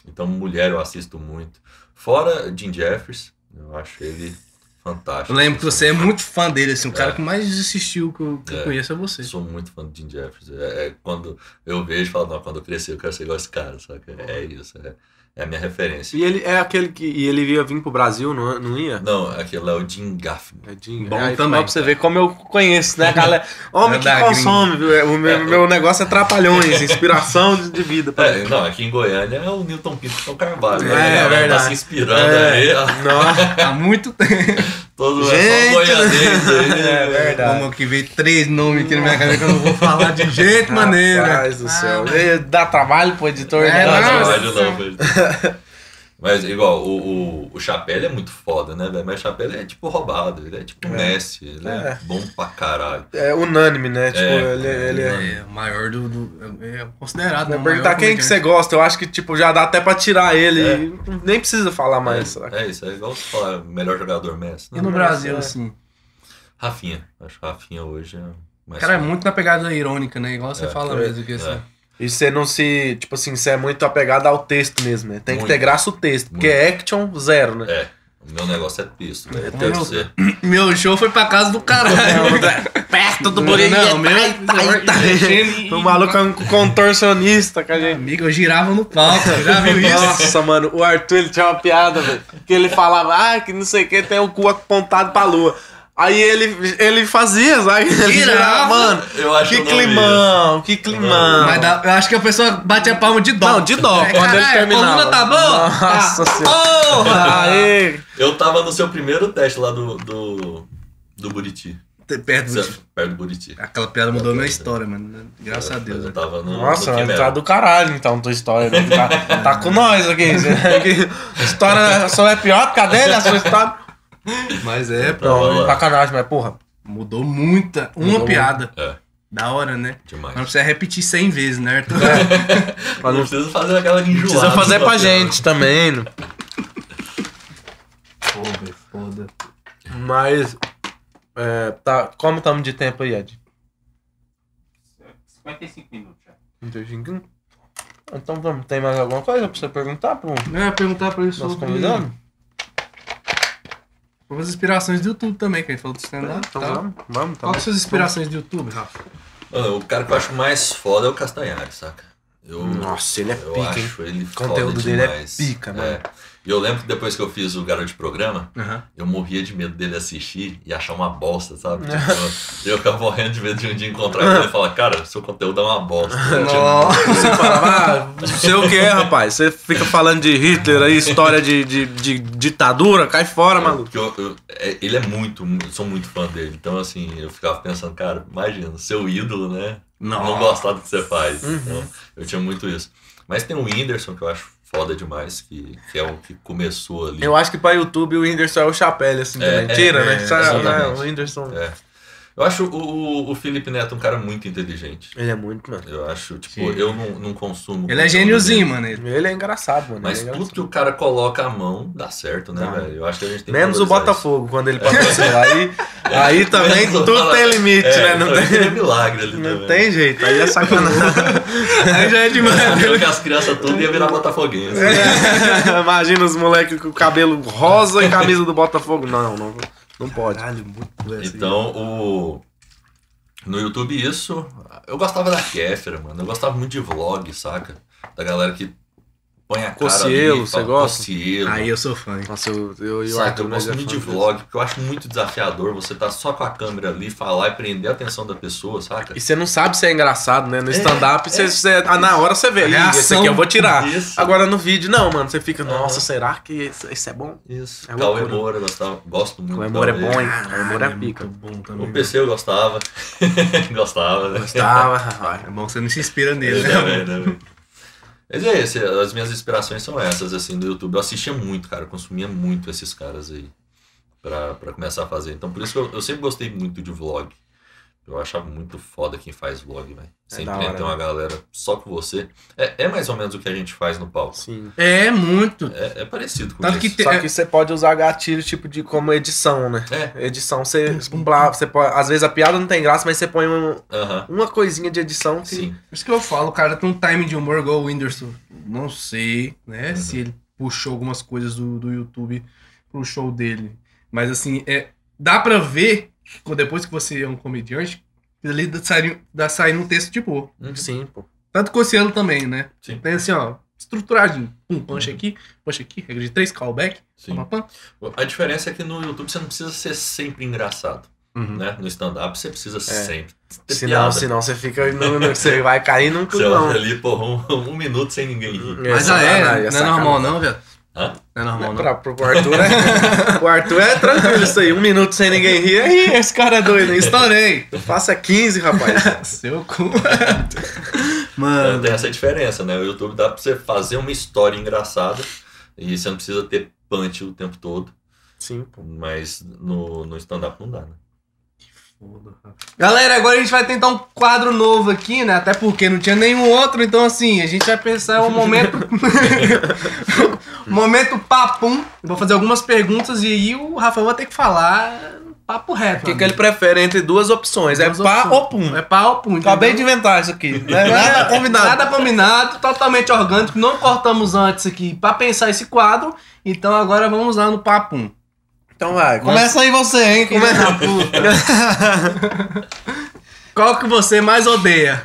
Então, mulher eu assisto muito. Fora Jim Jeffers, eu acho ele fantástico. Eu lembro que você é Sou- muito fã dele, assim, o cara É. que mais assistiu que eu, que eu É. conheço é você. Sou muito fã do Jim Jeffers. É, é quando eu vejo e falo, não, quando eu crescer eu quero ser igual esse cara, saca? É isso, é, é a minha referência. E ele é aquele que. E ele ia vir pro Brasil, não, não ia? Não, aquele é o Jim Gaffney. É Jim. Bom Aí, também. Pra você ver como eu conheço, né, galera? Homem É que consome, viu? É, O meu, meu negócio é trapalhões, inspiração de, de vida. pra É, não, aqui em Goiânia é o Newton Pinto Carvalho. É, né? Galera verdade. Tá se inspirando É. aí, ó. Nossa, Há muito tempo. Todo Gente, é só goianês aí. É verdade. Como que veio três nomes aqui na minha cabeça que eu não vou falar de jeito maneiro. Rapaz do Ah, céu. E Dá trabalho pro editor? É, né? Não, não, não, não, não, mas- igual, o, o, o Chapelle é muito foda, né, velho? Mas o Chapelle é tipo roubado, ele é tipo Messi, ele é. É. bom pra caralho. É unânime, né? Tipo, É. ele, ele é. É, o maior do. do- é considerado. Né, perguntar quem que você gosta, eu acho que tipo, já dá até pra tirar ele. É. e Nem precisa falar mais. saca? É, é isso, é igual você falar, melhor jogador Messi. E Né? no Mas, Brasil, é. assim. Rafinha, acho que Rafinha hoje é O mais. cara é muito na pegada irônica, né? Igual você É, fala é, mesmo. Que, assim, é. E você não se. Tipo assim, você é muito apegado ao texto mesmo, né? Tem que Muito. ter graça o texto. Porque action, zero, né? É, o meu negócio é texto, né? É, Tem que meu- ser. Meu show foi pra casa do caralho. Perto do Murilo. não, meu- O maluco é um contorcionista, com a gente. Amigo, eu girava no palco. Já viu isso? Nossa, mano, o Arthur ele tinha uma piada, velho. Que ele falava, ah, que não sei o que, tem o cu apontado pra lua. Aí ele, ele fazia, sabe? Ele Girava. mano. Eu acho Que climão, que climão. Mas dá- eu acho que a pessoa bate a palma de dó. Não, de dó, É, quando ele caralho, terminava. A coluna tá boa? Nossa tá. senhora. Porra! Aê. Eu tava no seu primeiro teste lá do. do, do Buriti. Perto do... Perto do Buriti. Aquela piada mudou minha história, mano. Graças a Deus. Eu né? tava no. Nossa, no entrar do caralho então tua história. né? Tá, tá com nós aqui. A história só é pior que a dele, a sua história. Mas é, pô, Não, vamos lá. sacanagem, mas porra. mudou muita. Uma Mudou piada. É, Da hora, né? demais. Mas não precisa repetir 100 vezes, né, Arthur? Mas não precisa fazer aquela enjoada. Precisa fazer pra gente também. né? Foda, foda. Mas. É, tá, como estamos de tempo aí, Ed? 55 minutos já. 25? Então vamos, tem mais alguma coisa pra você perguntar pro ia perguntar pra ele nosso convidado? Sobre as inspirações do YouTube também, que a gente falou do stand-up. Então e tal. vamos, vamos. Qual Então. que são as inspirações do YouTube, Rafa? Mano, o cara que eu acho mais foda é o Castanhari, saca? Eu, Nossa, ele é eu pica, hein? acho ele O conteúdo dele é demais. pica, mano. E eu lembro que depois que eu fiz o Garoto de Programa, Aham. eu morria de medo dele assistir e achar uma bosta, sabe? Tipo, eu ficava morrendo de medo de um dia encontrar ele e falar, cara, seu conteúdo é uma bosta. Nossa. Você fala, ah, não sei o que é, rapaz. Você fica falando de Hitler aí, história de, de, de ditadura, cai fora, maluco. Porque eu- eu- é- ele é muito, eu sou muito fã dele. Então, assim, eu ficava pensando, cara, imagina, seu ídolo, né? Não Nossa. gostar do que você faz. Uhum. Então, eu tinha muito isso. Mas tem o Whindersson, que eu acho foda demais, que, que é o que começou ali. Eu acho que pra YouTube o Whindersson é o chapéu, assim, É, também. é, Tira, é, né? Né? O Whindersson. É. Eu acho o, o, o Felipe Neto um cara muito inteligente. Ele é muito, mano. Eu acho, tipo, Sim. eu não, não consumo. Ele é gêniozinho, mano. Ele. É engraçado, mano. Mas é tudo engraçado. que o cara coloca a mão dá certo, né, Tá. velho? Eu acho que a gente tem que Menos o Botafogo, quando ele patrocinou. Aí, aí também tudo Botafogo. tem limite, isso. É, né? Não tem, tem milagre ali não também. tem jeito. Aí é sacanagem. Aí já é demais. Eu que as crianças tudo iam virar botafoguense. Imagina os moleques com o cabelo rosa e camisa do Botafogo. Não, não, não pode. Caralho, muito essa aí. Então, o. No YouTube, isso. Eu gostava da Kéfera, mano. Eu gostava muito de vlog, saca? Da galera que põe a Cocielo, ali. você gosta? Cocielo. Aí eu sou fã. Nossa, eu, eu, Saca, eu nós gosto é muito de vlog, porque eu acho muito desafiador você tá só com a câmera ali, falar e prender a atenção da pessoa, saca? E você não sabe se é engraçado, né? No É, stand-up, você, você- ah, na hora você vê. Reação. esse aqui eu vou tirar. Isso. Agora no vídeo, não, mano. Você fica, nossa, será que isso, isso é bom? Isso. É Cauê. Moura, eu gostava, gosto muito. O amor é bom, hein? O Caralho, amor é pica. bom também. O PC eu gostava. gostava, né? Gostava. É bom que você não se inspira nele, Eu né? também, também. Mas é esse, as minhas inspirações são essas, assim, do YouTube. Eu assistia muito, cara, eu consumia muito esses caras aí pra, começar a fazer. Então, por isso que eu, eu sempre gostei muito de vlog. Eu achava muito foda quem faz vlog, velho. Sempre da hora, tem uma galera só com você. É, é mais ou menos o que a gente faz no palco. Sim. É muito. É, é parecido com Tanto que isso. te- Só que você pode usar gatilho tipo de como edição, né? É. Edição, você, blá, você pode, às vezes a piada não tem graça, mas você põe um- Aham. uma coisinha de edição que Sim. Por isso que eu falo, o cara tem um time de humor igual o Whindersson. Não sei, né? Se ele puxou algumas coisas do, do YouTube pro show dele. Mas assim, é, dá pra ver, que depois que você é um comediante, ali dá saindo, dá saindo um texto de boa. Uhum. sim, pô. Tanto com esse ano também, né? Sim. Tem assim, ó, estruturadinho. Um punch aqui, punch aqui, regra de três, callback. Sim. pam, pam, A diferença é que no YouTube você não precisa ser sempre engraçado. Uhum. né? No stand-up você precisa sempre ter Senão, piada. senão você fica. no- no- você vai cair num Você climão. olha ali, porra, um, um minuto sem ninguém rir. Mas já é, não é normal sacanagem. não, velho. Hã? Não é normal não. Pra, pro, Arthur é. o Arthur é tranquilo isso aí. Um minuto sem ninguém rir. Aí, esse cara é doido? Estourei. Faça 15, rapaz. Seu cu. Então, Mano. tem essa diferença, né? O YouTube dá pra você fazer uma história engraçada e você não precisa ter punch o tempo todo, Sim, pô. mas no, no stand-up não dá, né? Galera, agora a gente vai tentar um quadro novo aqui, né? Até porque não tinha nenhum outro, então assim, a gente vai pensar um momento. momento papum. Vou fazer algumas perguntas e aí o Rafael vai ter que falar papo reto. O que, que ele prefere entre duas opções? É Duas pá opções. ou pum? É pá ou pum. Acabei de entendeu? inventar isso aqui. Né? Nada combinado. Nada combinado, totalmente orgânico. Não cortamos antes aqui pra pensar esse quadro. Então agora vamos lá no papum. Então vai. Começa aí você, hein? Começa. Qual que você mais odeia?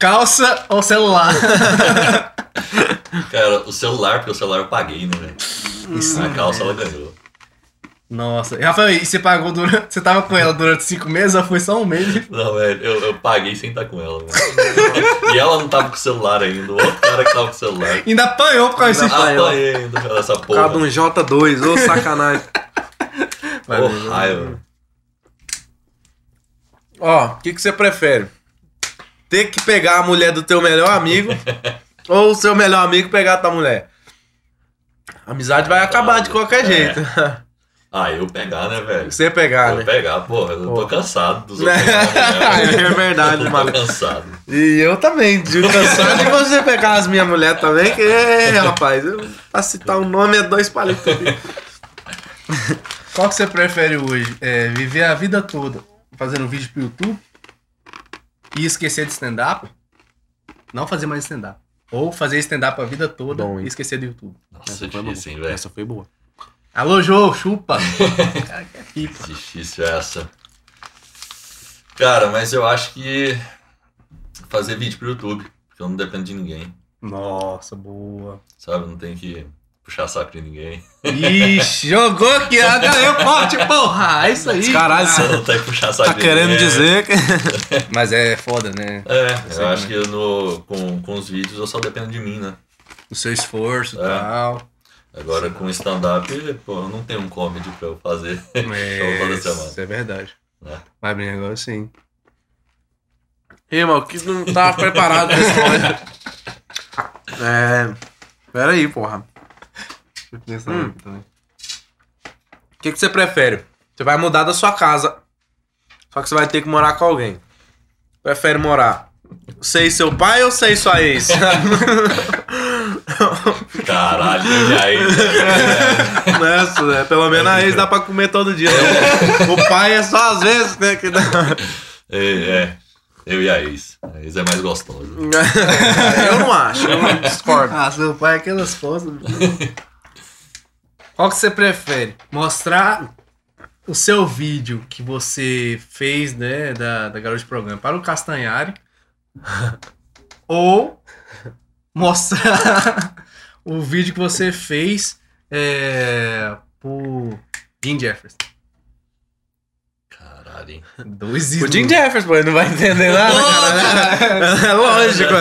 Calça ou celular? Cara, o celular, porque o celular eu paguei, né, velho? A calça ela ganhou. Nossa. E, Rafael, e você pagou durante. Você tava com ela durante cinco meses ou foi só um mês? Não, velho, eu, eu paguei sem estar com ela, velho. E ela não tava com o celular ainda, o outro cara que tava com o celular. Ainda apanhou por causa desse. Apanhei ainda pela essa porra. um J2, ô sacanagem. Raiva. Ó, o que, que você prefere? Ter que pegar a mulher do teu melhor amigo ou o seu melhor amigo pegar a tua mulher? A amizade vai acabar de qualquer É. jeito. Ah, eu pegar, né, velho? Você pegar, Eu né? pegar, porra, eu tô cansado dos outros. velho. É verdade, Eu tô mano. cansado. E eu também, de cansado de você pegar as minhas mulheres também, que rapaz, eu, pra citar o nome é dois palitos. Qual que você prefere hoje? É, viver a vida toda fazendo vídeo pro YouTube e esquecer de stand-up? Não fazer mais stand-up. Ou fazer stand-up a vida toda Bom, e esquecer do YouTube. Nossa, difícil, hein, velho? Essa foi boa. Alô, Jô, chupa! Cara, que é. Difícil essa. Cara, mas eu acho que fazer vídeo pro YouTube, porque eu não dependo de ninguém, Nossa, boa. sabe? Não tem que puxar saco de ninguém. Ixi, jogou aqui, ah, ganhou corte, porra! É isso aí. Caralho, Você não que puxar saco Tá de querendo ninguém. dizer que. Mas é foda, né? É, Sim, eu acho né? que no, com, com os vídeos eu só dependo de mim, né? O seu esforço e É. tal. Agora com stand-up, pô, eu não tenho um comedy pra eu fazer show toda semana. Isso é verdade. né? Mas bem, agora sim. Irmão, que não tava preparado pra esse. É. Pera aí, porra. Pensar Hum. também. O que, que você prefere? Você vai mudar da sua casa. Só que você vai ter que morar com alguém. Prefere morar e seu pai ou e sua ex? Caralho, e aí? Nessa, né? Pelo menos a ex dá pra comer todo dia. né? O pai é só às vezes, né? Que dá... É, é, eu e a ex. A ex é mais gostosa. Eu não acho, eu discordo. Ah, seu pai é aquelas coisas. Qual que você prefere? Mostrar o seu vídeo que você fez, né, da, da garota de programa para o Castanhari ou mostrar o vídeo que você fez é, por Jim Jefferson? Caralho, hein? Dois O. Jim Jefferson, pô, ele não vai entender nada, cara. É lógico.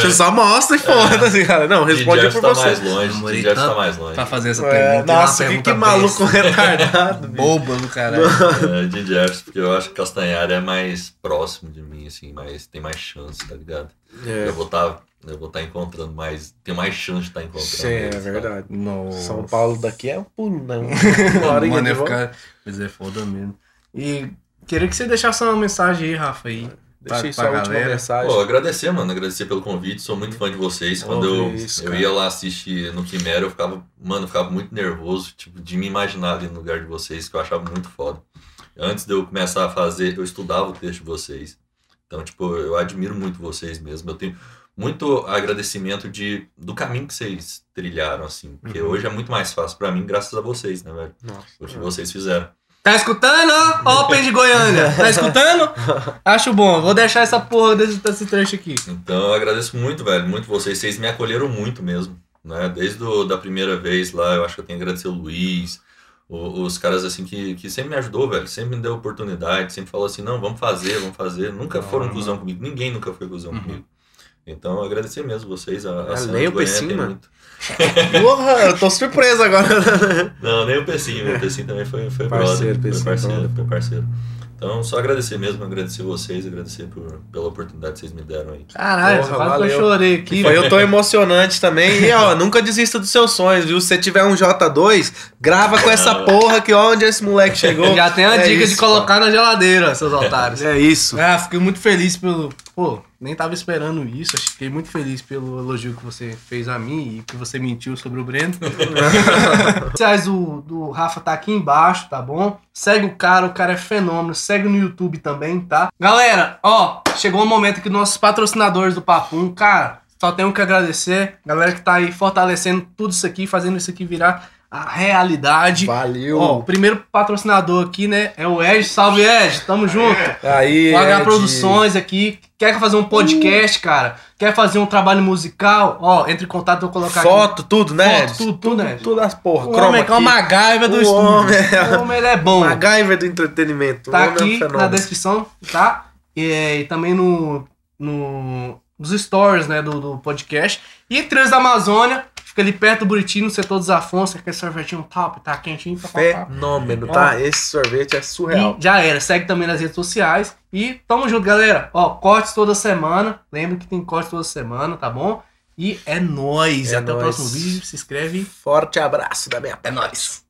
Você só mostra e foda-se, cara. Não, responde Jim por tá você. mais longe. Demorei Jim Jeff tanto tá mais longe. Pra fazer essa É, pergunta. nossa, Uma que, que maluco besta. retardado. Boba do caralho. É, Jim Jeffs, porque eu acho que Castanhari é mais próximo de mim, assim, mas tem mais chance, tá ligado? É, Eu vou estar eu vou tá encontrando mais. Tem mais chance de estar encontrando. sim, é eles, tá? verdade. Nossa. São Paulo daqui é um pulo, né? Uma horinha Mano, ia ficar... Pois é, foda mesmo. E Queria que você deixasse uma mensagem aí, Rafa, aí. Deixei pra só a última galera. mensagem. Pô, agradecer, mano. Agradecer pelo convite. Sou muito fã de vocês. Quando Oh, eu, isso, eu ia lá assistir no Quimera, eu ficava, mano, eu ficava muito nervoso, tipo, de me imaginar ali no lugar de vocês, que eu achava muito foda. Antes de eu começar a fazer, eu estudava o texto de vocês. Então, tipo, eu admiro muito vocês mesmo. Eu tenho muito agradecimento de, do caminho que vocês trilharam, assim. Porque Uhum. hoje é muito mais fácil pra mim, graças a vocês, né, velho? Nossa. O que vocês fizeram. Tá escutando? Open de Goiânia. Tá escutando? Acho bom. Vou deixar essa porra desse, desse trecho aqui. Então eu agradeço muito, velho, muito vocês. Vocês me acolheram muito mesmo, né? Desde o, da primeira vez lá, eu acho que eu tenho que agradecer o Luiz, o- os caras assim que, que sempre me ajudou, velho. Sempre me deu oportunidade, sempre falou assim, não, vamos fazer, vamos fazer. Nunca foram Uhum. cuzão comigo, ninguém nunca foi cuzão Uhum. comigo. Então eu agradecer mesmo vocês, a, a Ah, cena nem de o Goiânia muito. Porra, eu tô surpreso agora. Não, nem o Pecinho, o Pecinho também foi, foi Parceiro, brother, Pecinho, foi parceiro, foi parceiro. Então, só agradecer mesmo, agradecer vocês, agradecer por, pela oportunidade que vocês me deram aí. Caralho, Porra, quase que eu chorei aqui. Foi, eu tô emocionante também. E ó, nunca desista dos seus sonhos, viu? Se você tiver um J2, grava com essa porra que ó, onde esse moleque chegou. Já tem a É dica de isso, colocar na geladeira, seus otários. É isso. Ah, fiquei muito feliz pelo. Pô, nem tava esperando isso. Acho que Fiquei muito feliz pelo elogio que você fez a mim e que você mentiu sobre o Breno. Sociais do, do Rafa tá aqui embaixo, tá bom? Segue o cara, o cara é fenômeno. Segue no YouTube também, tá? Galera, ó, chegou o momento que nossos patrocinadores do Papum, cara, só tenho que agradecer. Galera que tá aí fortalecendo tudo isso aqui, fazendo isso aqui virar a realidade. Valeu. Ó, o primeiro patrocinador aqui, né, é o Ed. Salve, Ed. Tamo junto. Aí. O H Ed. Produções aqui. Quer fazer um podcast, cara? Quer fazer um trabalho musical? Ó, entre em contato, vou colocar Foto, tudo, né? Foto, tudo, tudo, né? Tudo, tudo as porra. aqui. O homem que é uma. MacGyver do O estúdio. homem é- O homem, ele é bom. MacGyver do entretenimento. Tá homem é um aqui na descrição, tá? E, e também no, no, nos stories, né, do, do podcast. E Trans da Amazônia, fica ali perto do Buriti, no setor dos Afonso, aquele sorvetinho top, tá quentinho. Pá. Fenômeno, tá? Esse sorvete é surreal. E já era. Segue também nas redes sociais. E tamo junto, galera. Ó, cortes toda semana. Lembra que tem cortes toda semana, tá bom? E é nóis. É Até o nóis. próximo vídeo. Se inscreve. Forte abraço da minha É nóis.